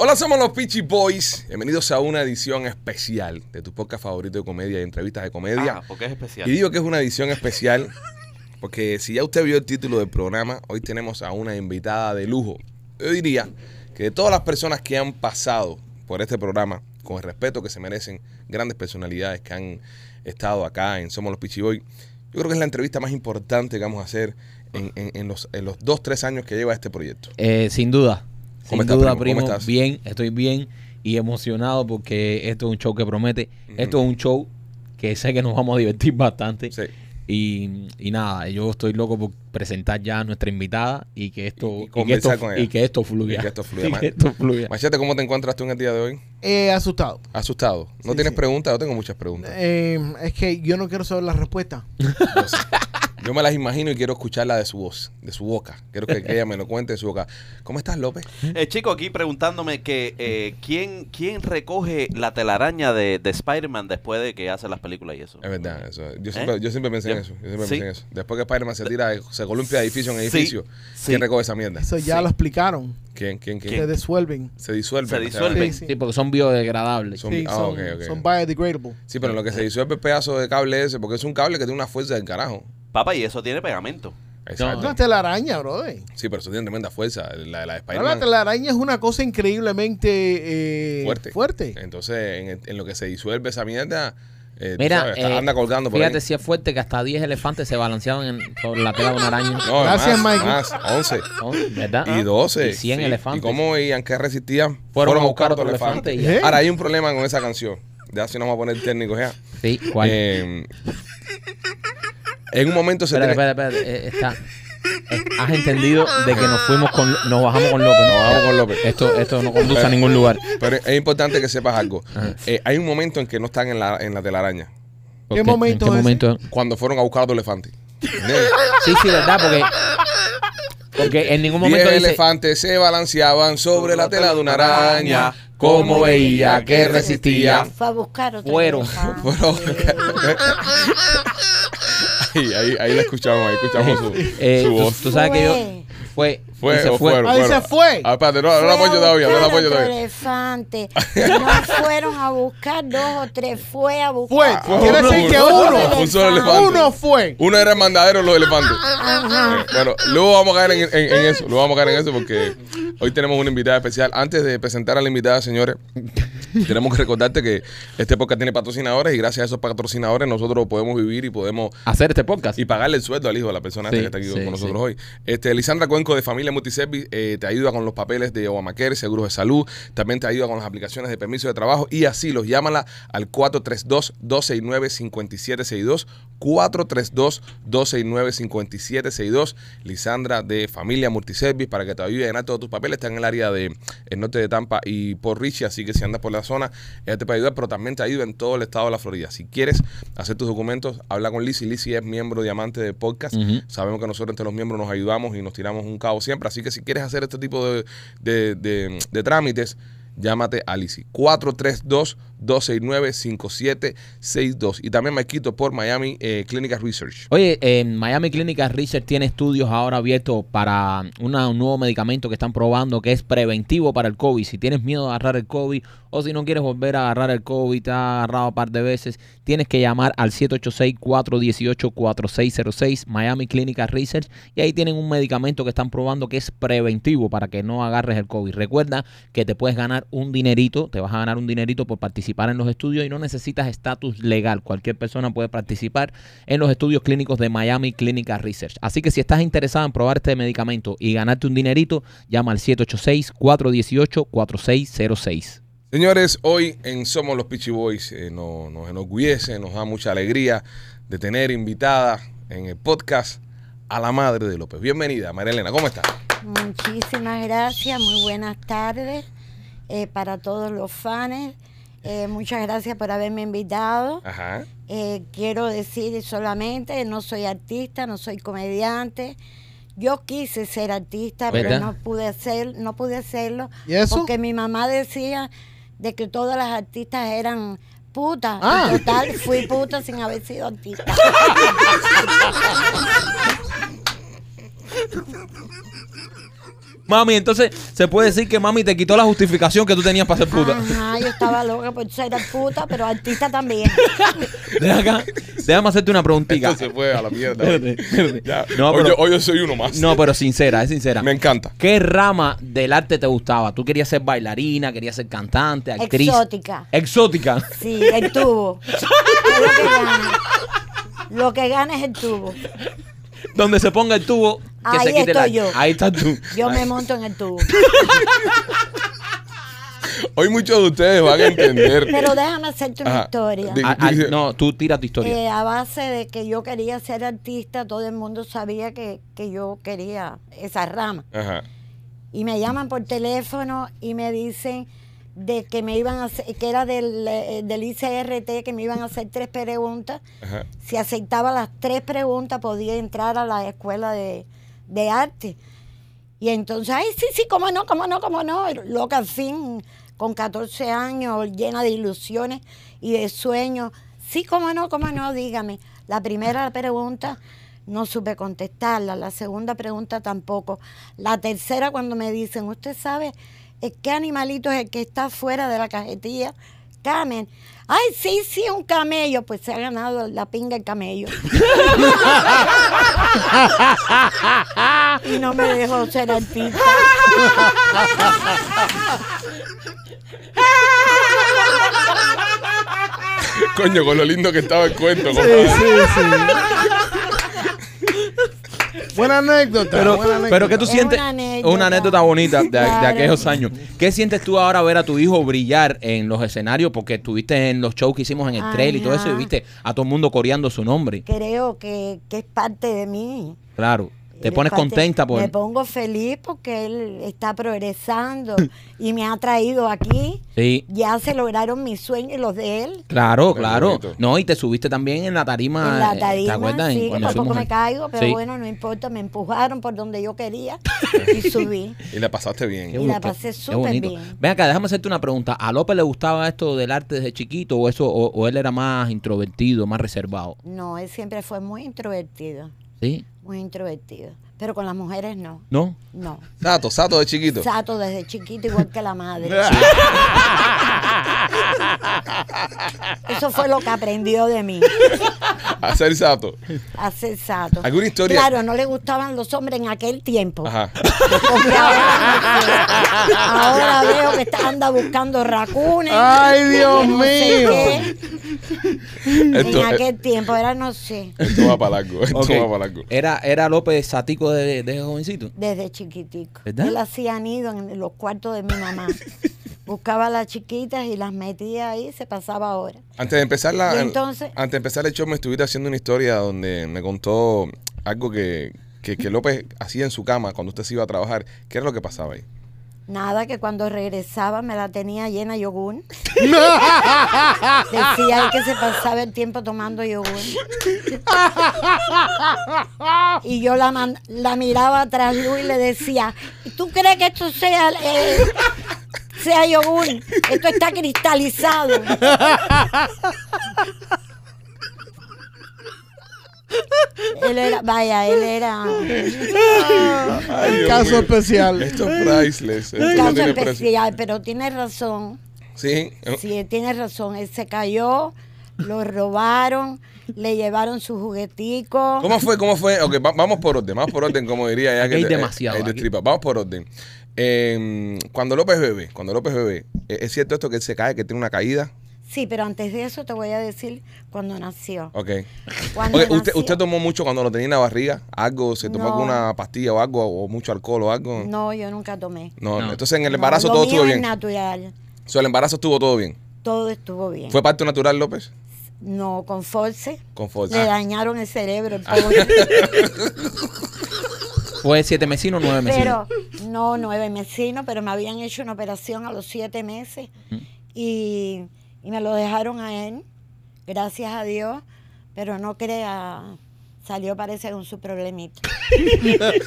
Hola, somos los Peachy Boys. Bienvenidos a una edición especial de tu podcast favorito de comedia y entrevistas de comedia. Ah, porque es especial. Y digo que es una edición especial porque si ya usted vio el título del programa, hoy tenemos a una invitada de lujo. Yo diría que de todas las personas que han pasado por este programa, con el respeto que se merecen, grandes personalidades que han estado acá en Somos los Peachy Boys, yo creo que es la entrevista más importante que vamos a hacer en, en- en los, en los dos, tres años que lleva este proyecto. Eh, sin duda. ¿Cómo Sin estás, duda, primo? primo. ¿Cómo estás? Bien, estoy bien y emocionado porque esto es un show que promete. Esto es un show que sé que nos vamos a divertir bastante. Sí. Y, y nada, yo estoy loco por presentar ya a nuestra invitada y que esto, Y- y y que conversar esto, con ella. y que esto fluya. Y que esto fluya. Y que esto fluya. Machete, ¿cómo te encuentras tú en el día de hoy? Eh, asustado. Asustado. ¿No Sí, tienes sí. preguntas? Yo tengo muchas preguntas. Eh, es que yo no quiero saber la respuesta. Yo, me las imagino y quiero escucharla de su voz, de su boca. Quiero que, que ella me lo cuente de su boca. ¿Cómo estás, López? El chico aquí preguntándome que eh, ¿quién, quién recoge la telaraña de, de Spider-Man después de que hace las películas y eso. Es verdad, eso. Yo siempre, yo siempre pensé en Yo- eso. Yo siempre ¿Sí? pensé en eso. Después que Spider-Man se tira, se columpia de edificio en edificio, sí. ¿quién recoge esa mierda? Eso ya Sí. lo explicaron. ¿Quién? ¿Quién? ¿Quién? Se disuelven. Se disuelve. Se o sea, disuelve. Sí, sí. Sí, porque son biodegradables. Son- Sí, ah, son, ok, ok. son biodegradable. Sí, pero lo que se disuelve el pedazo de cable ese, porque es un cable que tiene una fuerza del carajo. Papá, y eso tiene pegamento. Exacto. Una telaraña, brother. Sí, pero eso tiene tremenda fuerza. La, la de Ahora, La Spider-Man. telaraña es una cosa increíblemente eh, Fuerte. fuerte. Entonces, en, en lo que se disuelve esa mierda, eh, Mira, sabes, está- eh, anda colgando por fíjate ahí. si es fuerte que hasta 10 elefantes se balanceaban en, sobre la tela de una araña. No, Gracias, más, Michael. más, 11 ¿no? ¿Verdad? y 12. Y 100 Sí. elefantes. ¿Y cómo y aunque resistían? Fueron a buscar otro elefante. ¿Eh? Ahora hay un problema con esa canción. Ya si nos vamos a poner técnicos ya. Sí, ¿cuál? En un momento se espérate, tiene- espérate, espérate. eh, está. eh, Has entendido de que nos fuimos con, nos bajamos con López, nos bajamos con López. Esto, esto no conduce a ningún lugar. Pero es importante que sepas algo. Eh, hay un momento en que no están en la, en la telaraña. ¿Por momento ¿En qué es ese? momento? Cuando fueron a buscar a otro elefante. Sí, sí, verdad, porque porque en ningún Diez momento dice elefantes se balanceaban sobre la tela de una araña. Como veía que resistía. Fue a buscar otro Fueron. elefante. Fueron- ahí, ahí, ahí la escuchamos, ahí escuchamos su, eh, su tú, voz. tú sabes que yo Fue. Fue Fue, se o fue. fueron, Ahí fueron. se fue. Ah, espérate, no, no la apoyo todavía, no la apoyo todavía. elefante. No fueron a buscar dos o tres, fue a buscar. Fue. Fue Quiere uno, decir que uno, un solo elefante. Uno fue. Uno era el mandadero de los elefantes. Ajá. Eh, Bueno, luego vamos a caer en, en- en eso. Luego vamos a caer en eso porque hoy tenemos una invitada especial. Antes de presentar a la invitada, señores, tenemos que recordarte que este podcast tiene patrocinadores y gracias a esos patrocinadores nosotros podemos vivir y podemos hacer este podcast. y pagarle el sueldo al hijo de la persona Sí, que está aquí sí, con nosotros sí. hoy. Este, Lisandra Cuenco de Familia Multiservice eh, te ayuda con los papeles de Obamacare, seguros de salud, también te ayuda con las aplicaciones de permiso de trabajo y así los llámala al 432-269-5762, 432-269-5762, Lisandra de Familia Multiservice para que te ayude a llenar todos tus papeles, está en el área de el norte de Tampa y por Richie, así que si andas por la zona, ella te puede ayudar, pero también te ayuda en todo el estado de la Florida. Si quieres hacer tus documentos, habla con Lizzie. Lizzie es miembro diamante de podcast. Sabemos que nosotros entre los miembros nos ayudamos y nos tiramos un cabo siempre siempre. Así que si quieres hacer este tipo de, de, de, de trámites, llámate a Lisi. 432 269-5762. Y también Maquito por Miami eh, Clinical Research. Oye, eh, Miami Clinical Research tiene estudios ahora abiertos para un nuevo medicamento que están probando que es preventivo para el COVID. Si tienes miedo de agarrar el COVID o si no quieres volver a agarrar el COVID, te has agarrado un par de veces, tienes que llamar al 786-418-4606 Miami Clinical Research y ahí tienen un medicamento que están probando que es preventivo para que no agarres el COVID. Recuerda que te puedes ganar un dinerito, te vas a ganar un dinerito por participar en los estudios y no necesitas estatus legal. Cualquier persona puede participar en los estudios clínicos de Miami Clinical Research. Así que si estás interesado en probar este medicamento y ganarte un dinerito, llama al 786-418-4606. Señores, hoy en Somos los Peachy Boys eh, no- nos enorgullece, nos da mucha alegría de tener invitada en el podcast a la madre de López. Bienvenida, María Elena, ¿cómo estás? Muchísimas gracias, muy buenas tardes eh, para todos los fans. Eh, muchas gracias por haberme invitado. Ajá. Eh, quiero decir solamente, no soy artista, no soy comediante. Yo quise ser artista, pero no pude hacer, no pude hacerlo ¿Y eso? porque mi mamá decía de que todas las artistas eran putas. Ah. En Total, fui puta sin haber sido artista. Mami, entonces se puede decir que mami te quitó la justificación que tú tenías para ser puta. Ajá, yo estaba loca por ser puta, pero artista también. Ven acá, déjame hacerte una preguntita. Esto se fue a la mierda. Ya. No, hoy, pero- yo, hoy yo soy uno más. No, pero sincera, es sincera. Me encanta. ¿Qué rama del arte te gustaba? ¿Tú querías ser bailarina, querías ser cantante, actriz? Exótica. Exótica. Sí, el tubo. Lo que gana. Lo que gana es el tubo. Donde se ponga el tubo, que Ahí se quite la... estoy yo. Ahí estás tú. Yo me monto en el tubo. Hoy muchos de ustedes van a entender. Pero déjame hacerte una Ajá. historia. Di- Ah, ah, dice- no, tú tira tu historia. Eh, a base de que yo quería ser artista, todo el mundo sabía que, que yo quería esa rama. Ajá. Y me llaman por teléfono y me dicen de que me iban a hacer, que era del, eh, del ICRT, que me iban a hacer tres preguntas. Ajá. Si aceptaba las tres preguntas, podía entrar a la escuela de, de arte. Y entonces, ay, sí, sí, cómo no, cómo no, cómo no. Loca, al fin, con 14 años, llena de ilusiones y de sueños. Sí, cómo no, cómo no, dígame. La primera pregunta no supe contestarla, la segunda pregunta tampoco. La tercera, cuando me dicen, ¿usted sabe eh, qué animalito es el que está fuera de la cajetilla? Camen. Ay, sí, sí, un camello. Pues se ha ganado la pinga el camello. y no me dejó ser artista. Coño, con lo lindo que estaba el cuento, Sí, sí, sí. Buena anécdota. Pero, buena anécdota. pero ¿qué tú Es sientes? una anécdota. Una anécdota bonita de, de aquellos años. ¿Qué sientes tú ahora ver a tu hijo brillar en los escenarios? Porque estuviste en los shows que hicimos en el trail y todo eso y Ajá. viste a todo el mundo coreando su nombre. Creo que, que es parte de mí. Claro. Te pones parte- contenta por... Me pongo feliz porque él está progresando y me ha traído aquí. Sí. Ya se lograron mis sueños y los de él. Claro, Qué claro. bonito. No, y te subiste también en la tarima. en la eh, tarima, ¿Te acuerdas? Sí, que cuando por poco fuimos me en- caigo, pero Sí. bueno, no importa, me empujaron por donde yo quería y subí. Y le pasaste bien. Qué Y la pasé qué súper bonito. bien. Ven acá, déjame hacerte una pregunta. ¿A López le gustaba esto del arte desde chiquito o eso o, o él era más introvertido, más reservado? No, él siempre fue muy introvertido, ¿Sí? Muy introvertido. Pero con las mujeres no, ¿No? no. Sato, Sato de chiquito. Sato desde chiquito igual que la madre. Eso fue lo que aprendió de mí, Hacer Sato. a ser sato. ¿Alguna historia? Claro, no le gustaban los hombres en aquel tiempo. Ajá. Porque ahora, ahora veo que está, anda buscando racunes. Ay, Dios sé mío. qué. Esto, en aquel tiempo, era no sé, esto va para largo. Esto Ok. va para largo. ¿Era, ¿Era López satico de, de jovencito? desde chiquitico. ¿Verdad? Él hacía nido en los cuartos de mi mamá. Buscaba a las chiquitas y las metía ahí, se pasaba horas. Antes de empezar la, entonces- antes de empezar el show me estuviste haciendo una historia donde me contó algo que, que, que López hacía en su cama cuando usted se iba a trabajar. ¿Qué era lo que pasaba ahí? Nada, que cuando regresaba me la tenía llena de yogur. Decía que se pasaba el tiempo tomando yogur. Y yo la, man- la miraba atrás Luis, y le decía, ¿tú crees que esto sea, eh, sea yogur? Esto está cristalizado. Él era, vaya, él era Ay, Caso mío. especial. Esto es priceless. Esto no caso precio. especial, pero tiene razón. Sí. Sí, tiene razón. Él se cayó, lo robaron, le llevaron su juguetico. ¿Cómo fue? ¿Cómo fue? Ok, va- vamos por orden, vamos por orden, como diría ya que hay te- demasiado, eh, aquí. destripa. Vamos por orden. Eh, cuando López bebe, cuando López bebe, ¿es es cierto esto que él se cae, que tiene una caída? Sí, pero antes de eso te voy a decir cuando nació. Ok. Cuando Ok, ¿usted, nació- ¿Usted tomó mucho cuando lo tenía en la barriga? ¿Algo? ¿Se tomó No. alguna pastilla o algo? ¿O mucho alcohol o algo? No, yo nunca tomé. No, No. entonces en el No, embarazo lo todo mío estuvo es bien. natural. O sea, el embarazo estuvo todo bien. Todo estuvo bien. ¿Fue parto natural, López? No, con force. Con Force. Le dañaron el cerebro, Ah. el pobre. ¿Fue siete mesino o nueve mesino? Pero, no, nueve mesinos, pero me habían hecho una operación a los siete meses y, y me lo dejaron a él, gracias a Dios, pero no crea, salió parece con su problemita.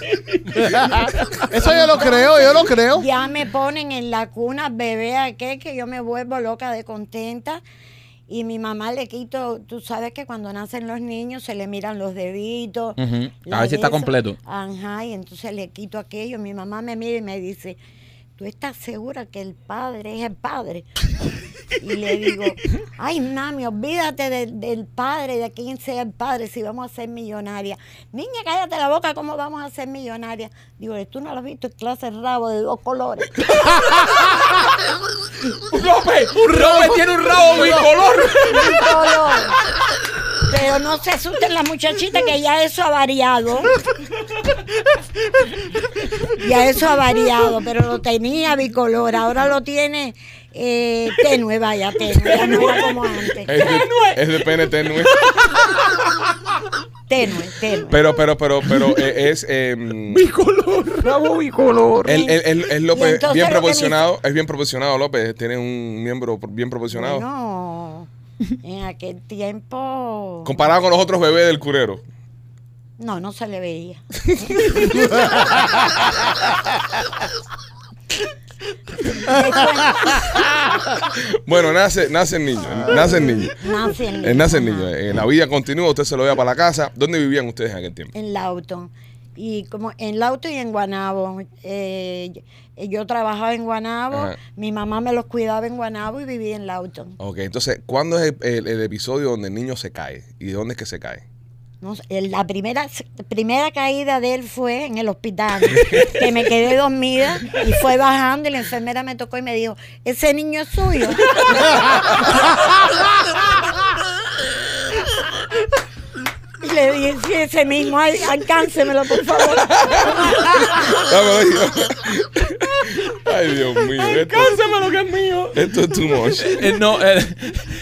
Eso yo lo creo, yo lo creo. Ya me ponen en la cuna bebé aquel que yo me vuelvo loca de contenta Y mi mamá le quito, tú sabes que cuando nacen los niños se le miran los deditos. La A ver si está completo. Ajá, y entonces le quito aquello. Mi mamá me mira y me dice, ¿tú estás segura que el padre es el padre? Y le digo, ay, mami, olvídate del, del padre, de quién sea el padre, si vamos a ser millonarias. Niña, cállate la boca, ¿cómo vamos a ser millonarias? Digo, tú no lo has visto, es clase rabo de dos colores. López, López tiene un rabo bicolor. Color. Pero no se asusten las muchachitas que ya eso ha variado. Ya eso ha variado, pero lo tenía bicolor, ahora lo tiene eh, tenue, vaya, tenue, ya no era como antes. Es de, es de pene tenue. Tenue, tenue. Pero, pero, pero, pero eh, es. em, Bicolor, rabo bicolor. él, él- él, Y López, bien proporcionado. Es bien proporcionado, López. Tiene un miembro bien proporcionado. Bueno, en aquel tiempo. Comparado con los otros bebés del curero. No, no se le veía. Bueno, nace, nace el niño. Nace el niño. Nace el Eh, nace el ajá. niño. Eh, la vida continúa, usted se lo lleva para la casa. ¿Dónde vivían ustedes en aquel tiempo? En Lauton. Y como en Lauton y en Guanabo. Eh, yo trabajaba en Guanabo, Ajá. mi mamá me los cuidaba en Guanabo y vivía en Lauton. Ok, entonces, ¿cuándo es el, el- el episodio donde el niño se cae? ¿Y de dónde es que se cae? No la primera, primera caída de él fue en el hospital, que me quedé dormida y fue bajando y la enfermera me tocó y me dijo, ese niño es suyo. le dije, sí, ese mismo, ay, alcáncemelo, por favor. Ay, Dios mío. Esto, lo que es mío. esto es too much. Eh, no, eh,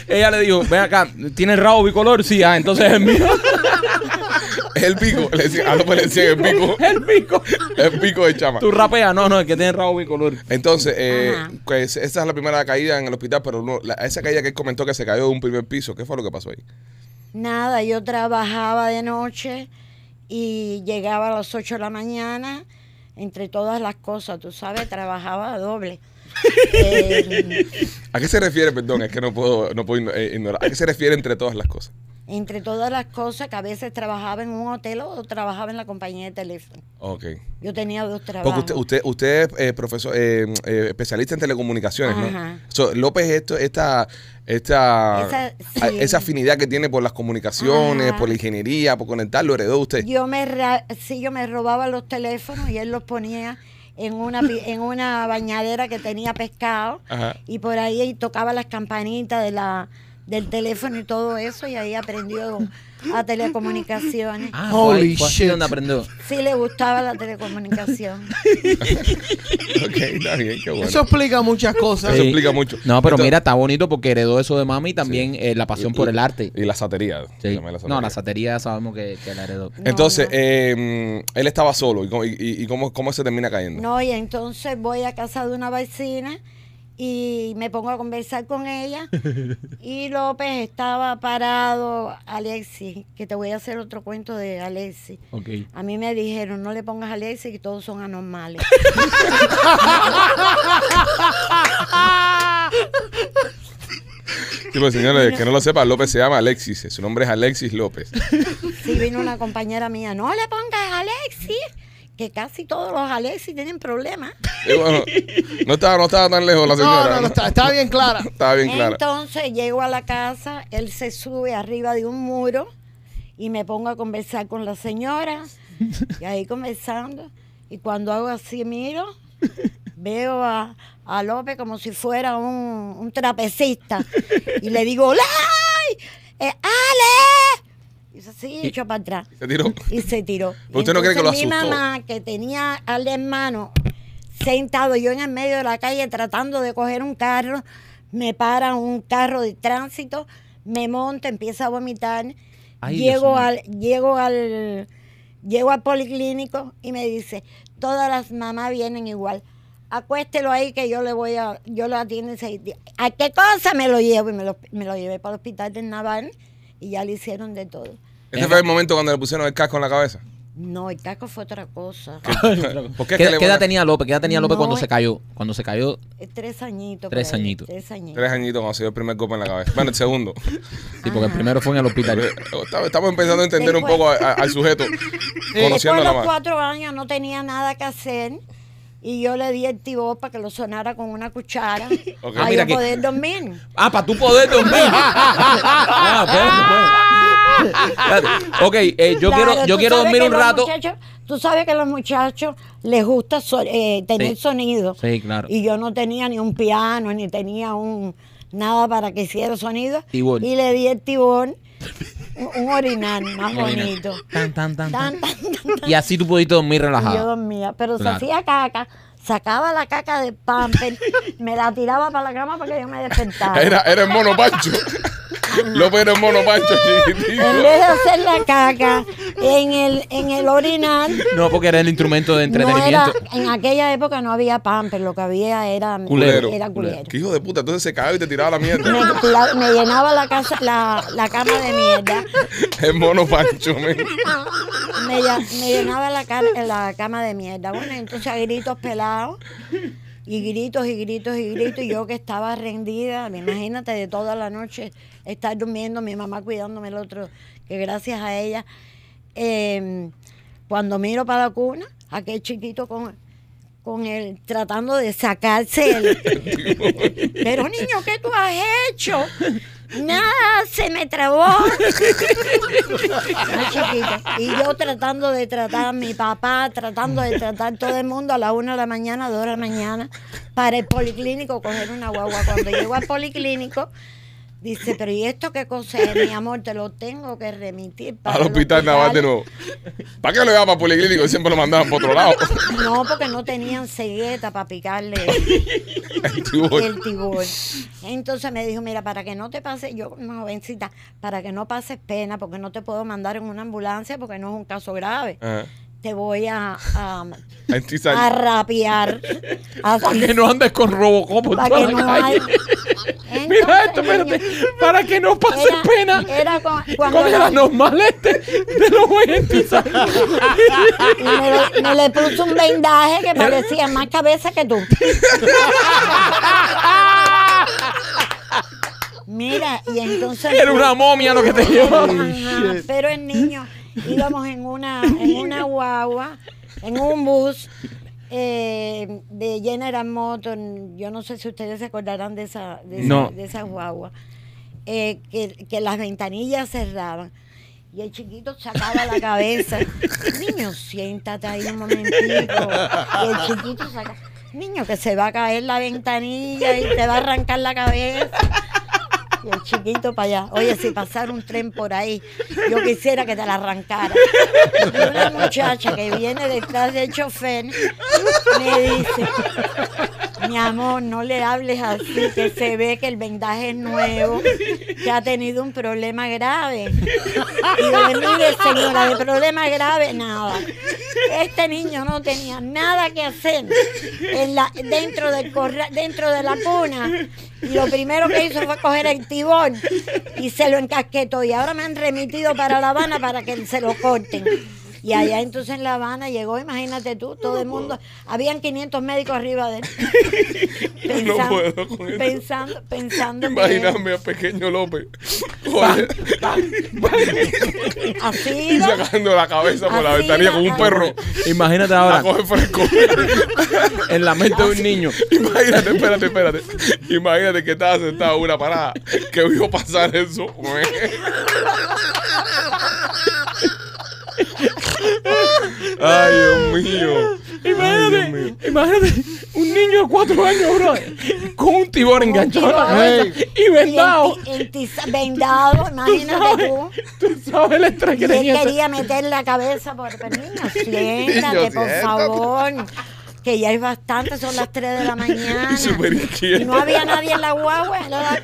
ella le dijo, ven acá, ¿tiene rabo bicolor? Sí, ah, entonces es el mío. Es el pico. Le decía, a López le decían el pico. el pico. El pico de chama. Tú rapeas, no, no, el que tiene rabo bicolor. Entonces, eh, pues, esa es la primera caída en el hospital, pero no, la- esa caída que él comentó que se cayó de un primer piso, ¿qué fue lo que pasó ahí? Nada, yo trabajaba de noche y llegaba a las 8 de la mañana, entre todas las cosas, tú sabes, trabajaba doble. Eh, ¿A qué se refiere, perdón, es que no puedo, no puedo eh, ignorar? ¿A qué se refiere entre todas las cosas? entre todas las cosas que a veces trabajaba en un hotel o trabajaba en la compañía de teléfono. Ok. Yo tenía dos trabajos. Porque usted, usted, usted es eh, profesor, eh, especialista en telecomunicaciones, ¿no? Ajá. So, López, esto, esta, esta, Esa- a- sí. esa afinidad que tiene por las comunicaciones, Ajá. por la ingeniería, por conectar, lo heredó usted. Yo me, sí, yo me robaba los teléfonos y él los ponía en una, en una bañadera que tenía pescado Ajá. y por ahí tocaba las campanitas de la, del teléfono y todo eso y ahí aprendió a telecomunicaciones. Ah, Holy shit. donde aprendió. Sí le gustaba la telecomunicación. ok, está bien, qué bueno. Eso explica muchas cosas. Eso Sí. explica mucho. No, pero Entonces- mira, está bonito porque heredó eso de mami y también eh, la pasión por el arte. Y la satería. Sí. También la No, la satería. sabemos que, que la heredó. No, Entonces, no. eh, él estaba solo. ¿Y, cómo- y- y cómo, cómo se termina cayendo? No, y entonces voy a casa de una vecina y me pongo a conversar con ella y López estaba parado, Alexis, que te voy a hacer otro cuento de Alexis. A mí me dijeron, no le pongas a Alexis que todos son anormales. Sí, pues, señores, que no lo sepa, López se llama Alexis. Su nombre es Alexis López. Sí, vino una compañera mía, no le pongas a Alexis, que casi todos los Alexis tienen problemas. Y bueno, no estaba, no estaba tan lejos la señora. no, no, está, está bien clara. Estaba bien clara. Entonces llego a la casa, él se sube arriba de un muro y me pongo a conversar con la señora y ahí conversando. Y cuando hago así, miro, veo a, a López como si fuera un, un trapecista y le digo, ¡Lay! ¡Eh, ¡Ale! Y dice, sí, echó para atrás. Se tiró. Y se tiró. Pero usted no cree que lo Entonces, Mi asustó. mamá, que tenía al hermano sentado yo en el medio de la calle tratando de coger un carro, me para un carro de tránsito, me monta, empieza a vomitar, Ay, llego al, llego al, llego al policlínico y me dice, todas las mamás vienen igual. Acuéstelo ahí que yo le voy a, yo lo atiendo en seis días. ¿A qué cosa me lo llevo? Y me lo, me lo llevé para el hospital de Naval y ya le hicieron de todo. Este fue el momento cuando le pusieron el casco en la cabeza. No, el caco fue otra cosa. ¿Por qué? ¿Qué, que le qué edad ponen tenía López? ¿Qué edad tenía López No, cuando eh. se cayó? Cuando se cayó. Eh, Tres añitos. Tres por ahí, añitos. Tres añitos. Tres añitos cuando se dio el primer golpe en la cabeza. Bueno, el segundo. Sí, porque el primero fue en el hospital. Estamos estamos empezando a entender un poco a- a- al sujeto. Después Conociendo de la los cuatro años no tenía nada que hacer y yo le di el tibó para que lo sonara con una cuchara para Mira yo que- poder dormir. Ah, para tú poder dormir. ah, espérate, espérate. Ok, eh, yo Claro, quiero, yo quiero dormir un rato. tú sabes que a los muchachos les gusta so- eh, tener Sí. sonido. Sí, claro. Y yo no tenía ni un piano, ni tenía un nada para que hiciera sonido. Tibón. Y le di el tibón, un, un orinal más bonito. Tan, tan, tan, tan. Tan, tan, tan, tan. Y así tú pudiste dormir Y yo relajado. dormía, pero Claro. se hacía caca, sacaba la caca del pamper, me la tiraba para la cama para que yo me despertara. Era, era el mono Pancho. López era el mono Pancho chiquitito. En vez de hacer la caca en el, en el orinal, No, porque era el instrumento de no era, entretenimiento. en aquella época no había pamper, lo que había era Culero. Era culero. Qué hijo de puta. Entonces se cagaba y te tiraba la mierda. Me, la- me llenaba la casa, la, la cama de mierda. El mono Pancho. Me, me llenaba la cama de mierda. Bueno, entonces a gritos pelados. Y gritos y gritos y gritos. Y yo que estaba rendida, imagínate de toda la noche estar durmiendo, mi mamá cuidándome el otro, que gracias a ella. eh, cuando miro para la cuna, aquel chiquito con, con él tratando de sacarse el. Pero niño, ¿qué tú has hecho? Nada, se me trabó. Y yo tratando de tratar a mi papá, tratando de tratar todo el mundo a la una de la mañana, dos de la mañana, para el policlínico coger una guagua. Cuando llego al policlínico, dice, pero ¿y esto qué cosa es, mi amor? Te lo tengo que remitir para Al el hospital naval de nuevo. ¿Para qué lo llevaba para policlínico? Siempre lo mandaban por otro lado. No, porque no tenían cegueta para picarle El tibor. Entonces me dijo, mira, para que no te pase, yo jovencita, para que no pases pena, porque no te puedo mandar en una ambulancia porque no es un caso grave. Ajá. Te voy a, a, A rapear. Para que no andes con Robocop por para toda que la no calle. Mira esto, espérate. Para que no pases era- pena. Era con- cuando Con el anormal este de los oyentes. y me, le- me le puso un vendaje que parecía más cabeza que tú. Mira, y entonces... Era una momia lo que te llevaba. Pero el niño íbamos en una, en una guagua, en un bus eh, de General Motors. Yo no sé si ustedes se acordarán de esa, de esa, No. de esa guagua. eh, que, que las ventanillas cerraban. Y el chiquito sacaba la cabeza. Niño, siéntate ahí un momentito. Y el chiquito saca. Niño, que se va a caer la ventanilla y te va a arrancar la cabeza. Y el chiquito para allá. Oye, si pasara un tren por ahí, yo quisiera que te la arrancara. Y una muchacha que viene detrás del chofer me dice, mi amor, no le hables así, que se ve que el vendaje es nuevo, que ha tenido un problema grave. Y yo, señora, de problema grave, nada. Este niño no tenía nada que hacer dentro, dentro de la cuna. Y lo primero que hizo fue coger el tibón y se lo encasquetó. Y ahora me han remitido para La Habana para que se lo corten. Y allá entonces en La Habana llegó, imagínate tú, todo el mundo, habían 500 médicos arriba de él. No puedo con pensando, pensando Imaginarme al pequeño López. Así Y sacando la cabeza por la ventanilla con un perro. Imagínate A ahora coger fresco. en la mente de un niño. Imagínate, espérate, espérate. Imagínate que estaba sentado en una parada que vio pasar eso. Ay, Dios mío. Imagínate, imagínate un niño de cuatro años, bro, con un tibón enganchado a la cabeza y y vendado. enti- entiza- vendado, imagínate tú. Tú sabes el estrés Y que él tenía. ese- quería meter la cabeza por pero niño, siéntate, por siéntate. favor. Que ya es bastante, son las 3 de la mañana. Y Y no había nadie en la guagua, la,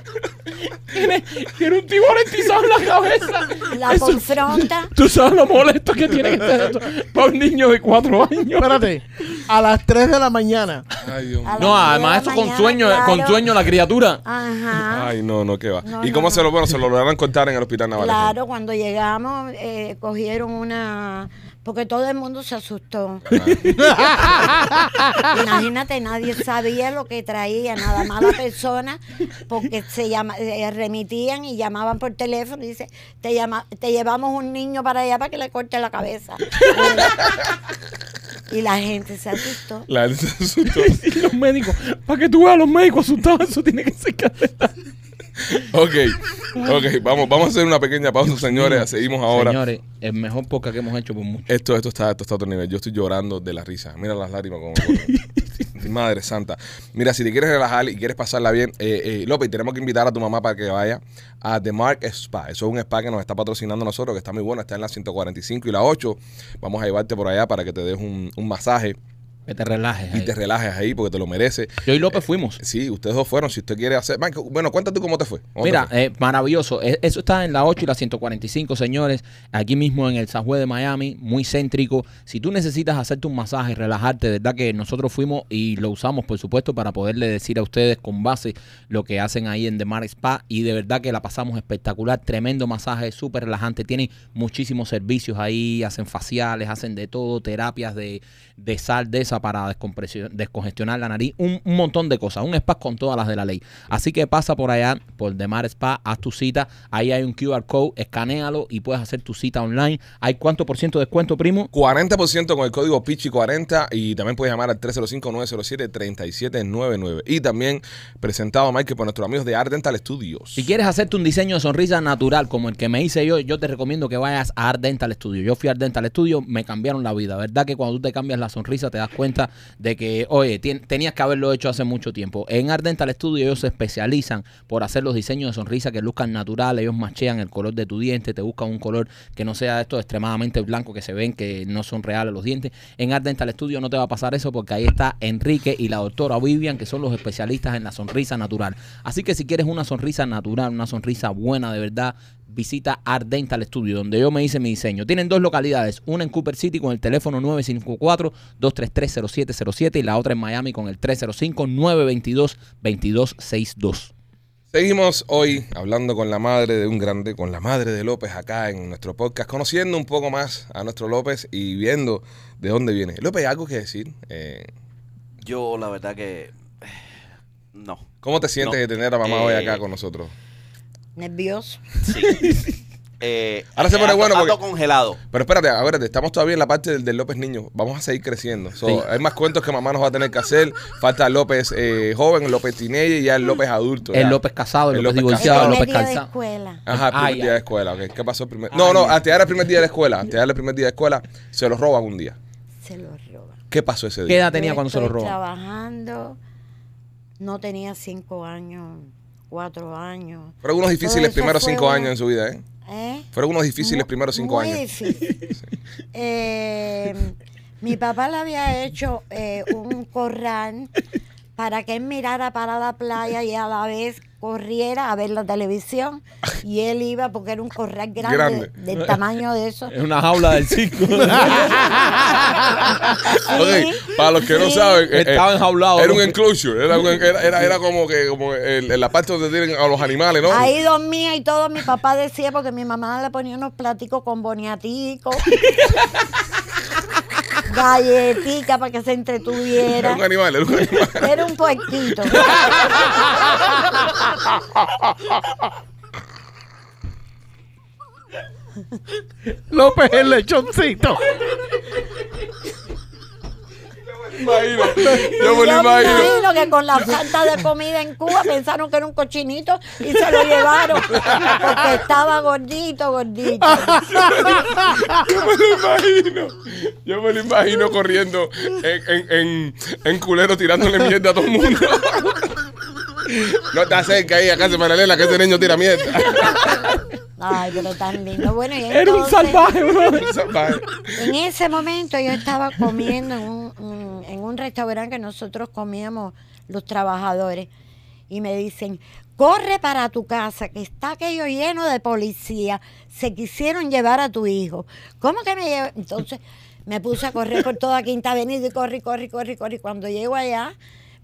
Tiene, tiene un tibón entizado en la cabeza. la Eso- confronta. Tú sabes lo molesto que tiene que ser esto para un niño de cuatro años. Espérate, a las 3 de la mañana. Ay, Dios mío. A No, además la con sueño, con sueño la criatura. Ajá. Ay, no, no, qué va. No, ¿Y no, cómo no. se lo, bueno, se lo lograron contar en el hospital naval? Claro, cuando llegamos, eh, cogieron una porque todo el mundo se asustó. Imagínate, nadie sabía lo que traía, nada más la persona, porque se llama, eh, remitían y llamaban por teléfono y dice, te, llama, te llevamos un niño para allá para que le corte la cabeza. y la gente se asustó. La gente se asustó. Y los médicos, para que tú veas a los médicos asustados, eso tiene que ser. Ok, ok, vamos, vamos a hacer una pequeña pausa, señores. Seguimos ahora. Señores, el mejor podcast que hemos hecho por mucho. Esto, esto está, esto está a otro nivel. Yo estoy llorando de la risa. Mira las lágrimas como. Madre santa. Mira, si te quieres relajar y quieres pasarla bien, eh, eh, López, tenemos que invitar a tu mamá para que vaya a The Mark Spa. Eso es un spa que nos está patrocinando nosotros, que está muy bueno. Está en la 145 y la 8. Vamos a llevarte por allá para que te des un, un masaje Que te relajes. y ahí. te relajes ahí porque te lo mereces. Yo y López fuimos. Sí, ustedes dos fueron. Si usted quiere hacer. Bueno, cuéntate cómo te fue. ¿Cómo te Mira, fue? eh, maravilloso. E- Eso está en la 8 y la 145, señores. Aquí mismo en el San Juan de Miami, muy céntrico. Si tú necesitas hacerte un masaje relajarte, de verdad que nosotros fuimos y lo usamos, por supuesto, para poderle decir a ustedes con base lo que hacen ahí en The Mar Spa. Y de verdad que la pasamos espectacular. Tremendo masaje, súper relajante. Tienen muchísimos servicios ahí. Hacen faciales, hacen de todo, terapias de, de sal de esa para descompresión- descongestionar la nariz. Un, un montón de cosas. Un spa con todas las de la ley. Así que pasa por allá, por The Mar Spa, haz tu cita. Ahí hay un QR code, escanealo y puedes hacer tu cita online. ¿Hay cuánto por ciento de descuento, primo? 40% con el código PICHI40 y también puedes llamar al 305-907-3799. Y también presentado, Mike, por nuestros amigos de Art Dental Studios. Si quieres hacerte un diseño de sonrisa natural como el que me hice yo, yo te recomiendo que vayas a Art Dental Studio. Yo fui a Art Dental Studio, me cambiaron la vida. ¿Verdad que cuando tú te cambias la sonrisa te das cuenta de que, oye, tien- tenías que haberlo hecho hace mucho tiempo? En Art Dental Studio ellos se especializan por hacer los diseños de sonrisa que luzcan natural. Ellos machean el color de tu diente, te buscan un color que no sea esto extremadamente blanco que se ven que no son reales los dientes. En Art Dental Studio no te va a pasar eso porque ahí está Enrique y la doctora Vivian, que son los especialistas en la sonrisa natural. Así que si quieres una sonrisa natural, una sonrisa buena de verdad, visita Art Dental Studio, donde yo me hice mi diseño. Tienen dos localidades, una en Cooper City con el teléfono 954-233-0707 y la otra en Miami con el 305-922-2262. Seguimos hoy hablando con la madre de un grande, con la madre de López acá en nuestro podcast, conociendo un poco más a nuestro López y viendo de dónde viene. López, ¿algo que decir? Eh, Yo, la verdad que. eh, No. ¿Cómo te sientes No. de tener a mamá hoy Eh, acá con nosotros? Nervioso. Sí. Eh, Ahora se pone bueno porque- congelado. Pero espérate, a ver, estamos todavía en la parte del, del López niño. Vamos a seguir creciendo. So, Sí. Hay más cuentos que mamá nos va a tener que hacer. Falta López eh, joven, López teenager y ya el López adulto. El ya. López casado, el, El López López divorciado, el López primer día de calzado. escuela. Ajá, el primer día de escuela. ¿Qué pasó el primer? No, no, antes dar el primer día de la escuela, antes dar el primer día de escuela, se lo roban un día. Se lo roban. ¿Qué pasó ese ¿Qué día? edad tenía Yo cuando se lo roban? trabajando, no tenía cinco años, cuatro años. Fueron unos difíciles primeros cinco una- años en su vida, ¿eh? ¿Eh? Fueron unos difíciles primeros cinco muy años. difícil. Eh, mi papá le había hecho eh, un corral para que él mirara para la playa y a la vez corriera a ver la televisión y él iba porque era un corral grande, Grande. del tamaño de eso. Es una jaula del circo. Ok, para los que no saben, eh, Estaba eh, enjaulado, Era un enclosure, era, un- era, era, era como que como el- en la parte donde tienen a los animales, ¿no? Ahí dormía y todo mi papá decía porque mi mamá le ponía unos platicos con boniaticos. galletica para que se Era entretuviera. un animal, era un animal. Era un puerquito. López el lechoncito. Imagino, yo me lo imagino. imagino que con la falta de comida en Cuba pensaron que era un cochinito y se lo llevaron porque estaba gordito, gordito. Yo me lo imagino. Yo me lo imagino corriendo en, en, en, en culero tirándole mierda a todo el mundo. No te acerques ahí a casa paralela que ese niño tira mierda. Ay, pero tan lindo. Bueno, y Era un entonces, salvaje, bro. En ese momento yo estaba comiendo en un, un- un restaurante que nosotros comíamos los trabajadores y me dicen, corre para tu casa, que está aquello lleno de policía, se quisieron llevar a tu hijo. ¿Cómo que me llevan? Entonces me puse a correr por toda Quinta Avenida y corrí, corrí, corrí, corrí. Cuando llego allá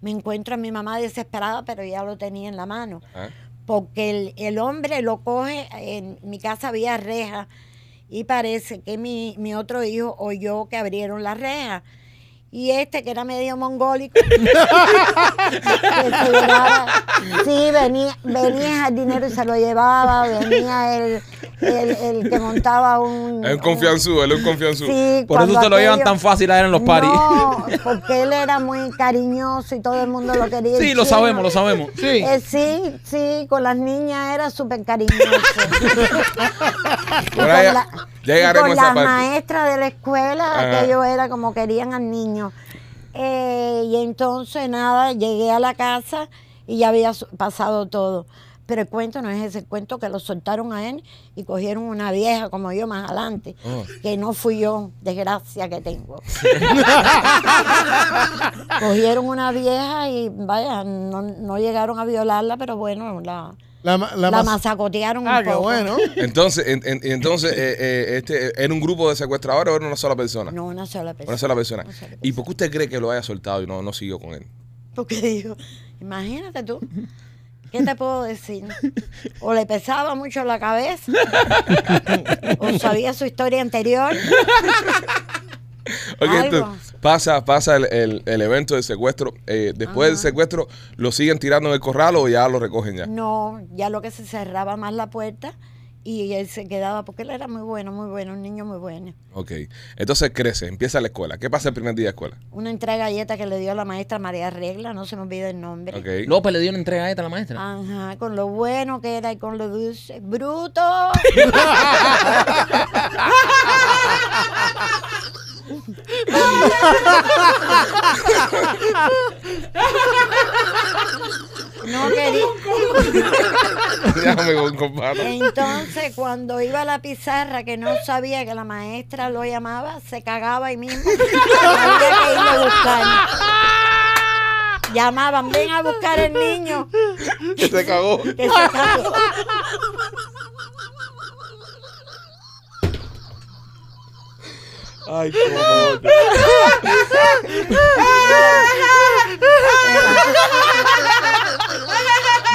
me encuentro a mi mamá desesperada, pero ya lo tenía en la mano Ah. porque el, el hombre lo coge, en mi casa había reja, y parece que mi, mi otro hijo oyó que abrieron la reja. Y este, que era medio mongólico, que se sí, venía, venía el dinero y se lo llevaba, venía el, el, el que montaba un... Es un confianzudo, él es un confianzudo. Sí, Por eso te lo llevan tan fácil a él en los paris. No, porque él era muy cariñoso y todo el mundo lo quería. Sí, lo chino. sabemos, lo sabemos. Sí. Eh, sí, sí, con las niñas era súper cariñoso. Por llegaremos y a con las maestras de la escuela, Ajá. aquello era como querían al niño. Eh, y entonces nada, llegué a la casa y ya había pasado todo. Pero el cuento no es ese, el cuento que lo soltaron a él y cogieron una vieja como yo más adelante, Oh. que no fui yo, desgracia que tengo. cogieron una vieja y vaya, no, no llegaron a violarla, pero bueno, la, La, la la, mas- masacotearon Ah, un qué poco. bueno. Entonces, en- en- entonces eh, eh, este, ¿era un grupo de secuestradores o era una sola persona? No, una sola persona. Una sola persona. Una sola ¿Y por qué usted cree que lo haya soltado y no, no siguió con él? Porque digo, imagínate tú, ¿qué te puedo decir? O le pesaba mucho la cabeza, o sabía su historia anterior. Ok, entonces, pasa, pasa el, el- el evento del secuestro. eh, después del secuestro, ¿lo siguen tirando en el corral o ya lo recogen ya? No, ya lo que se cerraba más la puerta y él se quedaba, porque él era muy bueno, muy bueno, un niño muy bueno. Ok. Entonces crece, empieza la escuela. ¿Qué pasa el primer día de escuela? Una entrega de galleta que le dio la maestra María Regla, no se me olvida el nombre. Ok. López le dio una entrega a esta a la maestra. Ajá, con lo bueno que era y con lo dulce. ¡Bruto! No quería. Déjame con compadre. Entonces, cuando iba a la pizarra, que no sabía que la maestra lo llamaba, se cagaba ahí mismo. Había que irlo a buscar. Llamaban, ven a buscar el niño. Se cagó. Que se cagó. Ay, cómo.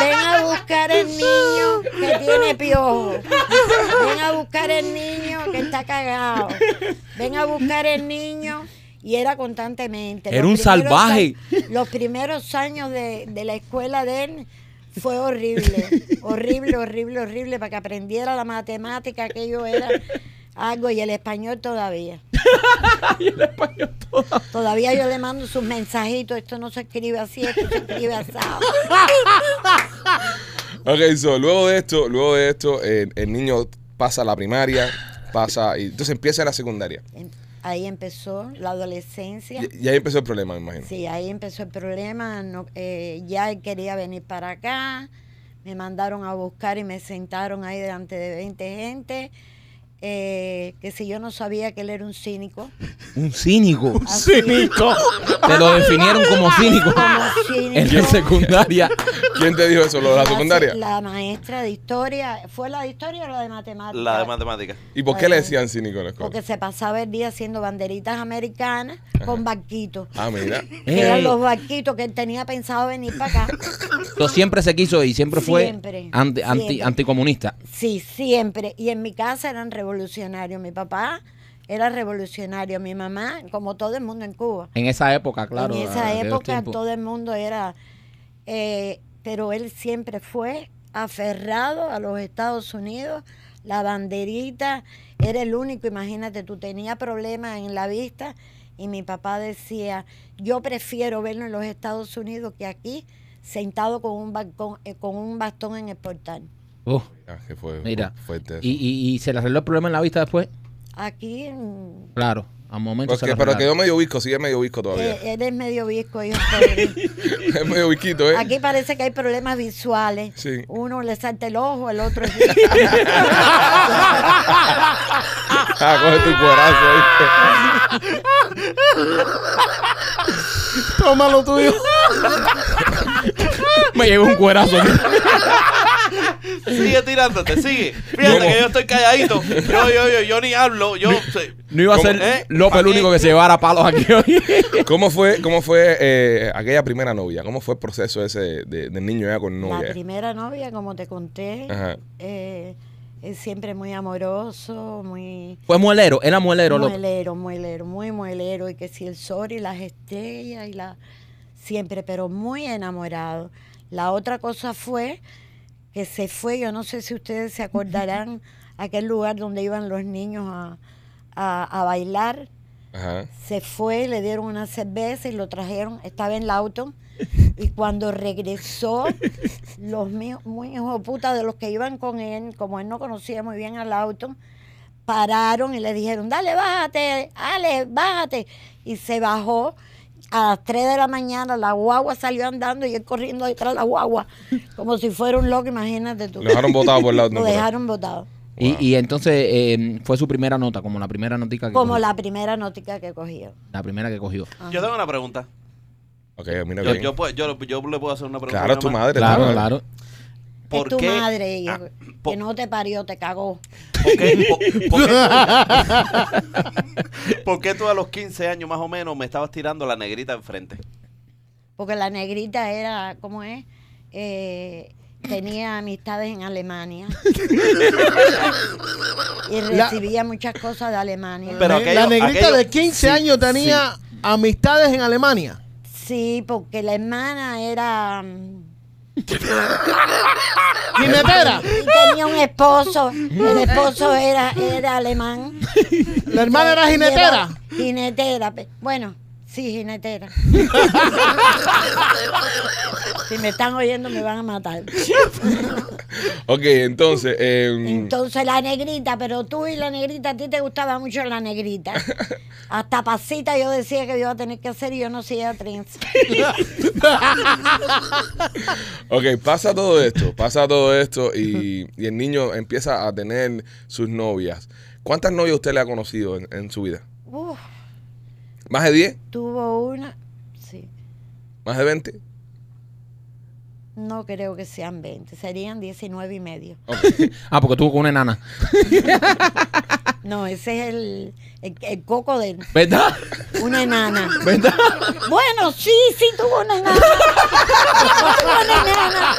Ven a buscar el niño que tiene piojo. Ven a buscar el niño que está cagado. Ven a buscar el niño. Y era constantemente. Era Los un salvaje. Los primeros años de, de la escuela de él fue horrible. Horrible, horrible, horrible. Para que aprendiera la matemática, aquello era algo. Y el español todavía. Todavía yo le mando sus mensajitos. Esto no se escribe así, esto se escribe así. Ok, so, luego de esto, luego de esto, eh, el niño pasa a la primaria, pasa, y entonces empieza la secundaria. Em- Ahí empezó la adolescencia. Y, y ahí empezó el problema, me imagino. Sí, ahí empezó el problema. No, eh, ya él quería venir para acá. Me mandaron a buscar y me sentaron ahí delante de 20 gente. Eh, que si yo no sabía que él era un cínico. Un cínico. Así, Cínico. Te lo definieron como cínico. como cínico. En la secundaria. ¿Quién te dijo eso? ¿Lo de la secundaria? La maestra de historia. ¿Fue la de historia o la de matemáticas? La de matemáticas. ¿Y por qué le decían cínico en la escuela? Porque se pasaba el día haciendo banderitas americanas con barquitos. Ah, mira. Que eran los barquitos que él tenía pensado venir para acá. Entonces siempre se quiso y siempre fue Siempre, anti, anti- siempre. anticomunista. Sí, siempre. Y en mi casa eran revolucionarios. Mi papá era revolucionario. Mi mamá, como todo el mundo en Cuba. En esa época, claro. en esa aquellos época todo el mundo era... eh, pero él siempre fue aferrado a los Estados Unidos. La banderita era el único. Imagínate, tú tenías problemas en la vista y mi papá decía, yo prefiero verlo en los Estados Unidos que aquí sentado con un, balcón, eh, con un bastón en el portal. Uh, Ah, que fue mira. fuerte eso. Y, y, y se le arregló el problema en la vista después. Aquí mm, Claro, al momento Porque- pero quedó medio visco, sigue medio visco todavía. eh, él es medio visco, hijo es medio visquito, ¿eh? Aquí parece que hay problemas visuales. Sí. Uno le salta el ojo, el otro es... Ah, coge tu cuerazo. Toma lo tuyo. Me llevo un cuerazo. Sigue tirándote, sigue. Fíjate ¿Cómo? que yo estoy calladito. Yo, yo, yo, yo ni hablo. Yo. No iba a ¿Cómo? ser ¿Eh? López el único que se llevara palos aquí hoy. ¿Cómo fue, cómo fue eh, aquella primera novia? ¿Cómo fue el proceso ese de, del niño ya con La novia? primera novia, como te conté, Ajá. eh, Es siempre muy amoroso, muy Fue muelero, era muelero, López. muelero, muelero, muy muelero. Y que si el sol y las estrellas y la... Siempre, pero muy enamorado. La otra cosa fue que se fue, yo no sé si ustedes se acordarán, aquel lugar donde iban los niños a, a, a bailar. Ajá. Se fue, le dieron una cerveza y lo trajeron, estaba en el auto. Y cuando regresó, los míos, muy hijo de puta de los que iban con él, como él no conocía muy bien al auto, pararon y le dijeron, dale, bájate, dale, bájate. Y se bajó. A las 3 de la mañana la guagua salió andando y él corriendo detrás de la guagua, como si fuera un loco, imagínate tú. Lo dejaron botado por el lado. Lo dejaron botado. Y, y entonces eh, fue su primera nota, como la primera notica que Como cogió. la primera notica que cogió. La primera que cogió. Yo tengo una pregunta. Ok, mira Yo, bien. yo, puedo- yo, yo le puedo hacer una pregunta. Claro, a es tu madre. Claro, claro. ¿Por es tu qué- madre, Ah, po- que no te parió, te cagó. ¿Por qué, po- por qué- por qué tú a los 15 años más o menos me estabas tirando la negrita enfrente? Porque la negrita era, ¿cómo es? Eh, tenía amistades en Alemania. y La- recibía muchas cosas de Alemania. Pero aquello- la negrita aquello- de 15 sí, años tenía amistades en Alemania. Sí, porque la hermana era... mm, Jinetera. y tenía un esposo. El esposo era, era alemán. La hermana era jinetera. Jinetera. pe- Bueno, sí, jinetera. si me están oyendo me van a matar. Ok, entonces. eh, Entonces la negrita, pero tú y la negrita, a ti te gustaba mucho la negrita. Hasta pasita yo decía que yo iba a tener que hacer y yo no hacía trenza. ok, pasa todo esto. Pasa todo esto y, y el niño empieza a tener sus novias. ¿Cuántas novias usted le ha conocido en, en su vida? Uf, ¿Más de 10? tuvo una, sí, ¿Más de 20? no creo que sean 20, serían 19 y medio. Ah, porque tuvo con una enana. No, ese es el, el, el coco de ¿Verdad? una enana. ¿Verdad? Bueno, sí, sí tuvo una enana. tuvo una enana.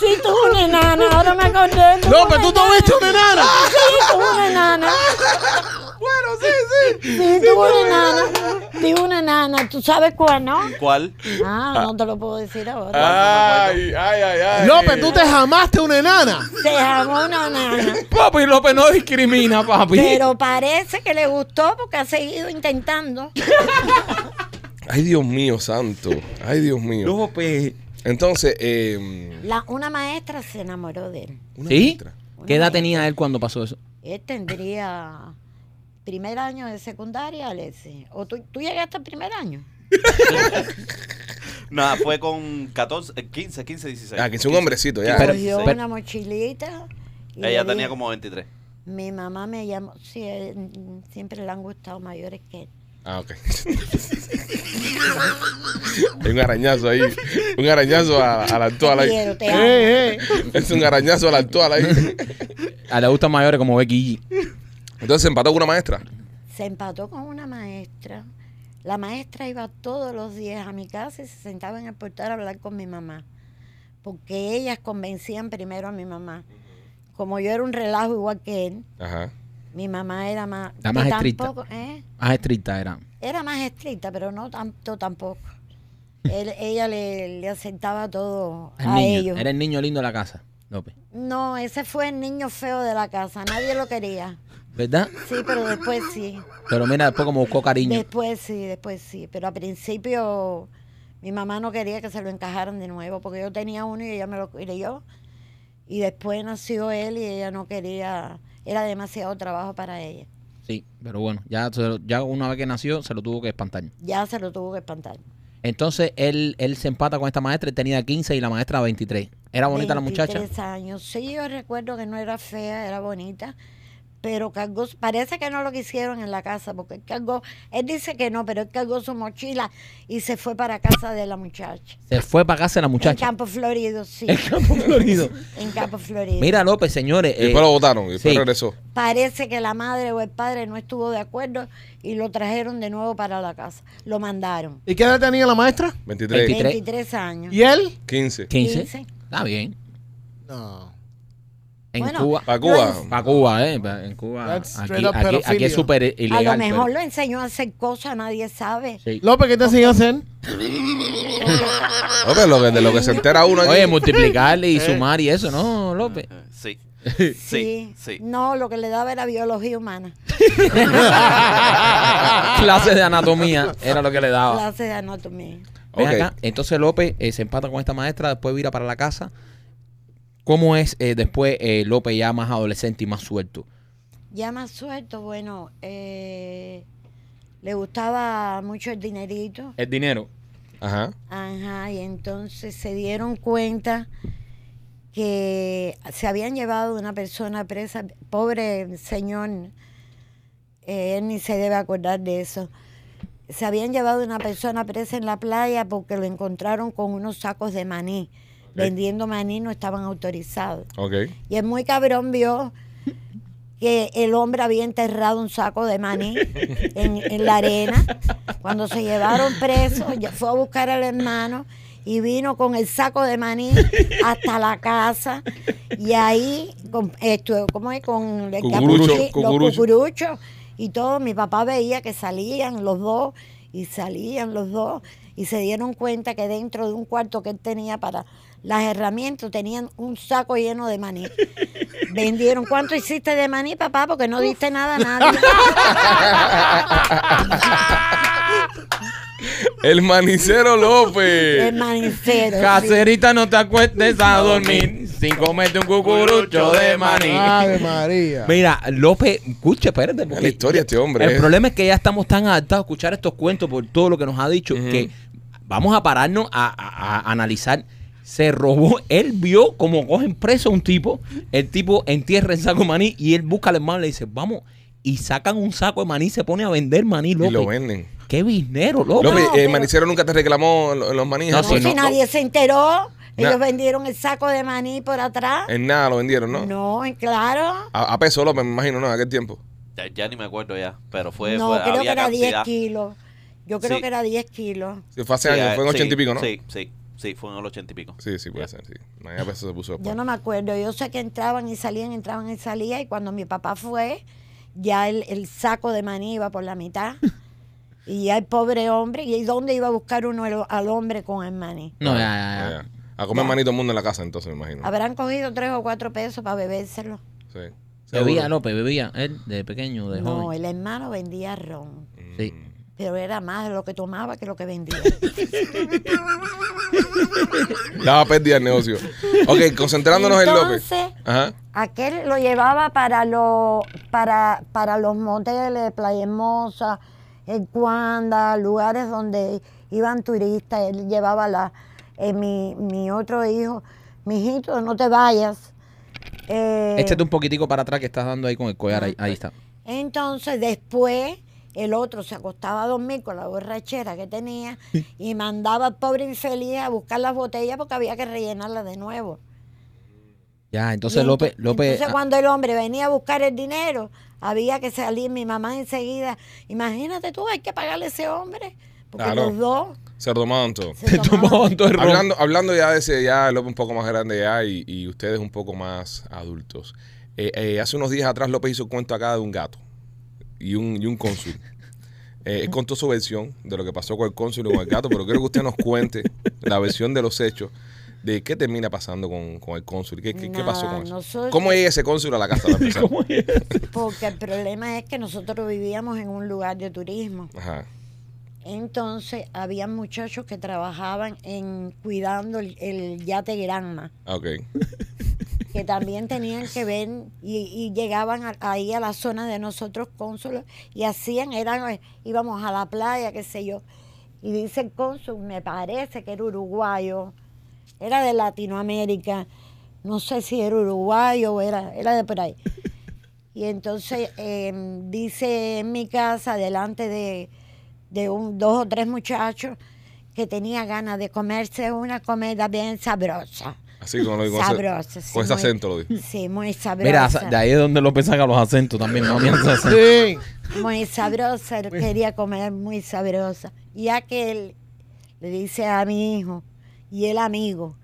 Sí tuvo una enana, ahora me acordé. No, pero tú enana. tuviste una enana. Sí, tuvo una enana. Bueno, sí, sí. Sí, tuvo una enana. Tuvo una enana. ¿Tú sabes cuál, no? ¿Cuál? Ah, no te lo puedo decir ahora. Ay, ay, ay, ay. López, tú te jamaste una enana. Se llamó una enana. Papi López no discrimina, papi. Pero parece que le gustó porque ha seguido intentando. Ay, Dios mío, santo. Ay, Dios mío. López. Entonces, eh, La, una maestra se enamoró de él. una ¿Sí? maestra. ¿Qué edad tenía él cuando pasó eso? Él tendría primer año de secundaria, Alexi. ¿O tú, tú llegaste al primer año? Nada, fue con 14, eh, 15, 15, 16. Ah, que es un hombrecito ya. Pero- Cogió pero- una mochilita. y Ella le tenía como 23. Mi mamá me llamó. Sí, él, mm, siempre le han gustado mayores que él. Ah, ok. Hay un arañazo ahí. Un arañazo a, a la actual Te ahí. quiero, te amo. Eh, eh. Es un arañazo a la actual ahí. A le gustan mayores como Becky G. Entonces se empató con una maestra. Se empató con una maestra. La maestra iba todos los días a mi casa y se sentaba en el portal a hablar con mi mamá. Porque ellas convencían primero a mi mamá. Como yo era un relajo igual que él, Ajá. mi mamá era más... La más que estricta. tampoco- ¿eh? Más estricta era. Era más estricta, pero no tanto tampoco. Él- ella le, le aceptaba todo El a niño. ellos. Era el niño lindo de la casa, López. No, ese fue el niño feo de la casa. Nadie lo quería. ¿Verdad? Sí, pero después sí. Pero mira, después como buscó cariño. Después sí, después sí. Pero al principio mi mamá no quería que se lo encajaran de nuevo porque yo tenía uno y ella me lo crió. Y después nació él y ella no quería, era demasiado trabajo para ella. Sí, pero bueno, ya, ya una vez que nació se lo tuvo que espantar. Ya se lo tuvo que espantar. Entonces él, él se empata con esta maestra, él tenía 15 y la maestra 23. ¿Era bonita la muchacha? 23 años. Sí, yo recuerdo que no era fea, era bonita. Pero cargó, parece que no lo quisieron en la casa, porque él cargó, él dice que no, pero él cargó su mochila y se fue para casa de la muchacha. Se fue para casa de la En muchacha. Campo Florido, sí. En Campo Florido. En Campo Florido. Mira, López, señores. Y eh, después lo votaron y después sí. regresó. Parece que la madre o el padre no estuvo de acuerdo y lo trajeron de nuevo para la casa. Lo mandaron. ¿Y qué edad tenía la maestra? 23, 23. 23 años. ¿Y él? 15. 15. 15. Está bien. No. En Bueno, Cuba. Para Cuba. Para Cuba, ¿eh? Pa- En Cuba. Aquí, aquí- es súper A ilegal. lo mejor pero- lo enseñó a hacer cosas, nadie sabe. sí. López, ¿qué te enseñó a hacer? López, lo que, de lo que se entera uno aquí. Oye, multiplicar y sumar y eso, ¿no, López? Eh, Sí. Sí, Sí, sí. No, lo que le daba era biología humana, Clases de anatomía era lo que le daba. clase de anatomía. Ven Ok. acá, entonces López eh, se empata con esta maestra, después vira para la casa. ¿Cómo es eh, después eh, López ya más adolescente y más suelto? Ya más suelto, bueno, eh, le gustaba mucho el dinerito. El dinero. Ajá. Ajá, y entonces se dieron cuenta que se habían llevado una persona presa, pobre señor, eh, él ni se debe acordar de eso. Se habían llevado una persona presa en la playa porque lo encontraron con unos sacos de maní. Vendiendo maní no estaban autorizados. Y el muy cabrón vio que el hombre había enterrado un saco de maní en, en la arena. Cuando se llevaron preso, ya fue a buscar al hermano y vino con el saco de maní hasta la casa. Y ahí, con, esto, ¿cómo es? Con el Cucurucho, capuchi- cucurucho. los cucuruchos y todo. Mi papá veía que salían los dos y salían los dos y se dieron cuenta que dentro de un cuarto que él tenía para las herramientas tenían un saco lleno de maní. Vendieron. ¿Cuánto hiciste de maní, papá? Porque no diste nada a nadie. El manicero López. El manicero. sí. Caserita, no te acuestes a dormir sin comerte un cucurucho de maní. Ave María. Mira, López, escucha, espérate. Es porque la historia este hombre. El eh. problema es que ya estamos tan adaptados a escuchar estos cuentos por todo lo que nos ha dicho que vamos a pararnos a, a- a analizar. Se robó, él vio como cogen preso a un tipo, el tipo entierra el saco de maní y él busca al hermano y le dice, vamos, y sacan un saco de maní y se pone a vender maní, Y López. lo venden. Qué bisnero, López. López, No, el pero- manicero nunca te reclamó lo- los maníes. No, si no. nadie se enteró, ellos Na- vendieron el saco de maní por atrás. En nada lo vendieron, ¿no? No, claro. A, a peso López, me imagino, ¿no? En aquel tiempo. Ya, ya ni me acuerdo ya, pero fue, no, fue- creo que había era 10 cantidad. kilos. Yo creo Sí. que era 10 kilos. Sí, fue hace Sí, años, fue en sí, ochenta y pico, ¿no? Sí, sí, sí, fue en el ochenta y pico. Sí, sí, puede ser, sí. No, a peso se puso después. Yo no me acuerdo. Yo sé que entraban y salían, entraban y salían. Y cuando mi papá fue, ya el, el saco de maní iba por la mitad. Y ya el pobre hombre. ¿Y dónde iba a buscar uno el- al hombre con el maní? No, ya, ya, ya. ya. A comer Ya. manito el mundo en la casa, entonces, me imagino. Habrán cogido tres o cuatro pesos para bebérselo. Sí. Bebía. López, bebía. Él, de pequeño, de No, joven. el hermano vendía ron. Sí. Pero era más de lo que tomaba que lo que vendía. Daba pérdida el negocio. Ok, concentrándonos en López. Entonces, Ajá. aquel lo llevaba para los para, para los moteles, Playa Hermosa, en Cuanda, lugares donde iban turistas. Él llevaba la, eh, mi, mi otro hijo, mi hijito, no te vayas. Eh, Échate un poquitico para atrás que estás dando ahí con el collar. Ahí, ahí está. Entonces después el otro se acostaba a dormir con la borrachera que tenía y mandaba al pobre infeliz a buscar las botellas porque había que rellenarlas de nuevo. Ya, entonces Y López, ento- López. Entonces ah, cuando el hombre venía a buscar el dinero, había que salir mi mamá enseguida. Imagínate tú, hay que pagarle a ese hombre. Porque Claro. los dos Se tomaban todo. se te tomaban- tomaban todo el ron. Hablando, hablando ya de ese, ya López un poco más grande ya y, y ustedes un poco más adultos. Eh, eh, hace unos días atrás López hizo un cuento acá de un gato y un, y un cónsul. Eh, él contó su versión de lo que pasó con el cónsul y con el gato, pero quiero que usted nos cuente la versión de los hechos de qué termina pasando con, con el cónsul. ¿Qué, qué, qué pasó con eso? nosotros- ¿Cómo llega ese cónsul a la casa? para empezar? Porque el problema es que nosotros vivíamos en un lugar de turismo. Ajá. Entonces había muchachos que trabajaban en cuidando el, el yate Granma. Ah, Ok. que también tenían que ver y, y llegaban a- ahí a la zona de nosotros cónsulos y hacían, eran, eh, íbamos a la playa, qué sé yo, y dice el cónsul, me parece que era uruguayo, era de Latinoamérica, no sé si era uruguayo o era, era de por ahí. Y entonces eh, dice en mi casa, delante de, de un, dos o tres muchachos, que tenía ganas de comerse una comida bien sabrosa. Así como lo digo. Sabrosa, sí, Con ese muy- acento lo digo. Sí, muy sabrosa. Mira, de ahí es donde López saca los acentos también. No. Sí. Muy sabrosa, quería comer muy sabrosa. Y aquel le dice a mi hijo y el amigo,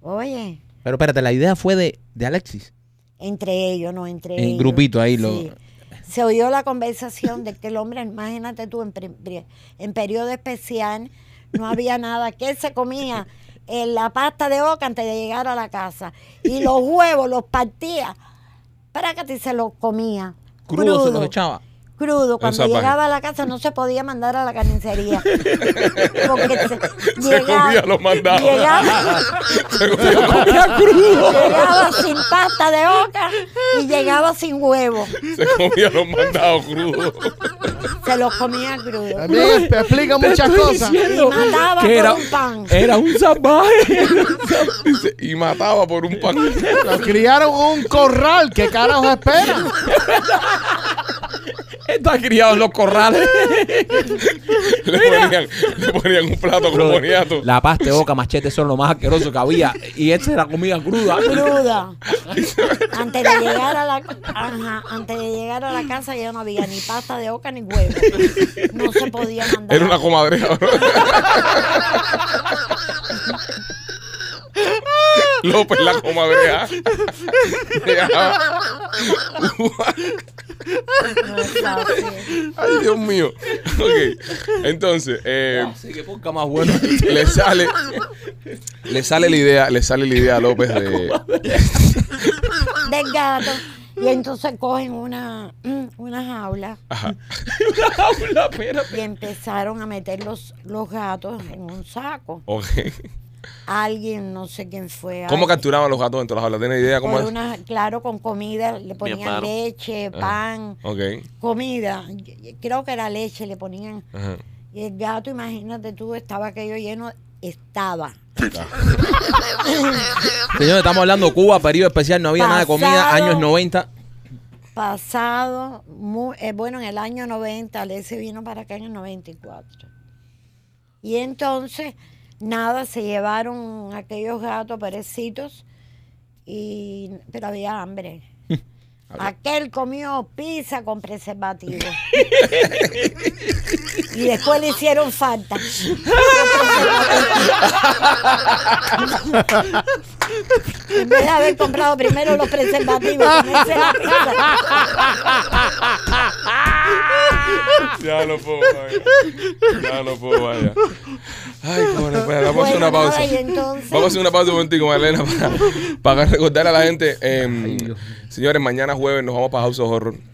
oye, Pero espérate, la idea fue de, de Alexis. entre ellos, no entre En ellos. grupito ahí lo- Sí. Se oyó la conversación de que el hombre, imagínate tú, en, en periodo especial, no había nada, que él se comía eh, la pasta de oca antes de llegar a la casa. Y los huevos los partía, para que se los comía. Crudo se los echaba. Crudo, cuando llegaba a la casa no se podía mandar a la carnicería. Porque se, Se comía los mandados. Llegaba, Se comía crudo. llegaba sin pasta de oca y llegaba sin huevo. Se comía los mandados crudos. Se los comía crudo. También te explica Te muchas cosas. diciendo Y mataba que por era, un pan. Era un salvaje. Y mataba por un pan. Lo criaron en un corral. ¿Qué carajo esperan? Está criado en los corrales. Le ponían, le ponían un plato con boniato. La pasta de boca, machete son lo más asqueroso que había. Y esta era comida cruda. Cruda. Antes de llegar a la ajá, antes de llegar a la casa ya no había ni pasta de oca ni huevo. No se podía mandar. Era una comadreja. bro. López la comadreja. No. Ay, Dios mío. Ok. Entonces, eh, Así que ponga más bueno. le sale. Le sale la idea, le sale la idea a López de. Del gato. Y entonces cogen una, una jaula Ajá. Una jaula, espérate. y empezaron a meter los, los gatos en un saco. Ok. Alguien, no sé quién fue. ¿Cómo capturaban los gatos dentro de las jaulas? ¿Tienes idea cómo por es? una, claro, con comida, le ponían leche, pan, Ok. comida. Creo que era leche, le ponían. Ajá. Y el gato, imagínate tú, estaba aquello lleno, estaba. Señor, estamos hablando de Cuba, periodo especial, no había nada de comida, años 90. Pasado, eh, bueno, en el año 90, Alessi vino para acá en el 94. Y entonces, nada, se llevaron aquellos gatos perecitos, y, pero había hambre. Aquel comió pizza con preservativo. y después le hicieron falta. en vez de haber comprado primero los preservativos, la pizza. Ya no puedo, vaya. Ya no puedo, vaya. Ay, cojones, espera, vamos a hacer una pausa. Vamos a hacer una pausa un momentico, Marlena, para, para recordar a la gente. em, señores, mañana jueves nos vamos para House of Horror.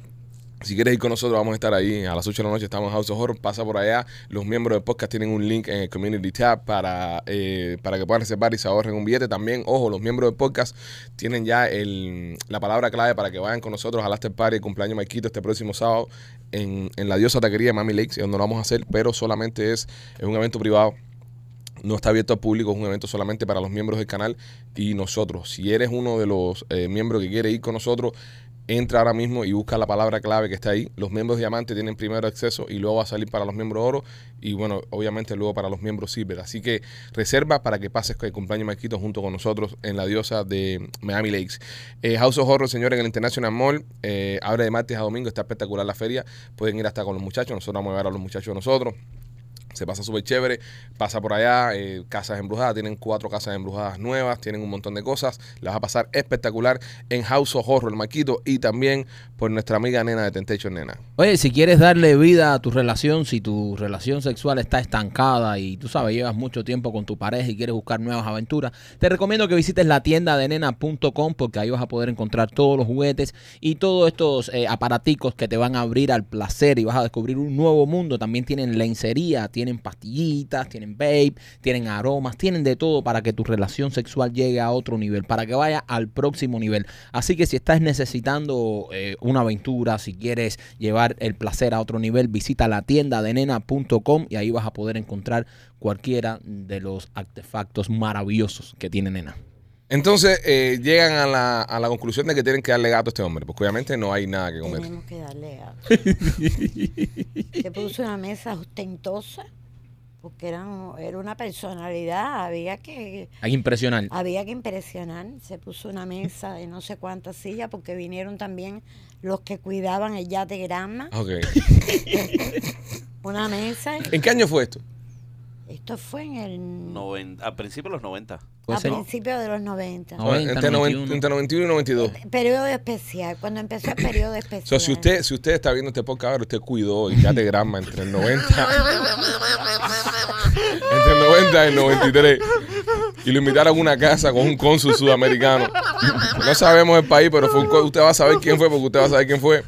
Si quieres ir con nosotros, vamos a estar ahí a las 8 de la noche. Estamos en House of Horror. Pasa por allá. Los miembros del podcast tienen un link en el Community Tab para, eh, para que puedan reservar y se ahorren un billete. También, ojo, los miembros del podcast tienen ya el, la palabra clave para que vayan con nosotros al After Party, el cumpleaños Maikito este próximo sábado en, en la diosa taquería de Mami Lakes, donde lo vamos a hacer, pero solamente es, es un evento privado. No está abierto al público, es un evento solamente para los miembros del canal y nosotros. Si eres uno de los eh, miembros que quiere ir con nosotros, entra ahora mismo y busca la palabra clave que está ahí. Los miembros diamante tienen primero acceso y luego va a salir para los miembros oro y bueno, obviamente luego para los miembros silver. Así que reserva para que pases el cumpleaños Marquito junto con nosotros en la diosa de Miami Lakes. Eh, House of Horror, señores, en el International Mall, eh, abre de martes a domingo, está espectacular la feria. Pueden ir hasta con los muchachos, nosotros vamos a ver a los muchachos nosotros. Se pasa súper chévere, pasa por allá, eh, casas embrujadas, tienen cuatro casas embrujadas nuevas, tienen un montón de cosas, las va a pasar espectacular en House of Horror, el Maquito, y también por nuestra amiga Nena de Temptation Nena. Oye, si quieres darle vida a tu relación, si tu relación sexual está estancada y tú sabes, llevas mucho tiempo con tu pareja y quieres buscar nuevas aventuras, te recomiendo que visites la tienda de nena.com porque ahí vas a poder encontrar todos los juguetes y todos estos eh, aparaticos que te van a abrir al placer y vas a descubrir un nuevo mundo. También tienen lencería, tienen pastillitas, tienen vape, tienen aromas, tienen de todo para que tu relación sexual llegue a otro nivel, para que vaya al próximo nivel. Así que si estás necesitando eh, una aventura, si quieres llevar el placer a otro nivel, visita la tienda de nena.com y ahí vas a poder encontrar cualquiera de los artefactos maravillosos que tiene nena. Entonces eh, llegan a la, a la conclusión de que tienen que darle gato a este hombre, porque obviamente no hay nada que comer. Tenemos que darle gato. Se puso una mesa ostentosa porque era, un- era una personalidad, había que Hay que impresionar. había que impresionar. Se puso una mesa de no sé cuántas sillas porque vinieron también los que cuidaban el yate Granma. Ok. Una mesa. ¿En qué año fue esto? Esto fue en el Noven- al principio de los 90. Puede a ser. principios de los 90. No. 90, entre, noven- 91. entre 91 y 92. Periodo especial, cuando empezó el periodo especial. So, si usted si usted está viendo este podcast ahora, usted cuidó y ya de grama entre el 90 entre el 90 y el 93 y lo invitaron a una casa con un cónsul sudamericano. No sabemos el país, pero fue un usted va a saber quién fue porque usted va a saber quién fue.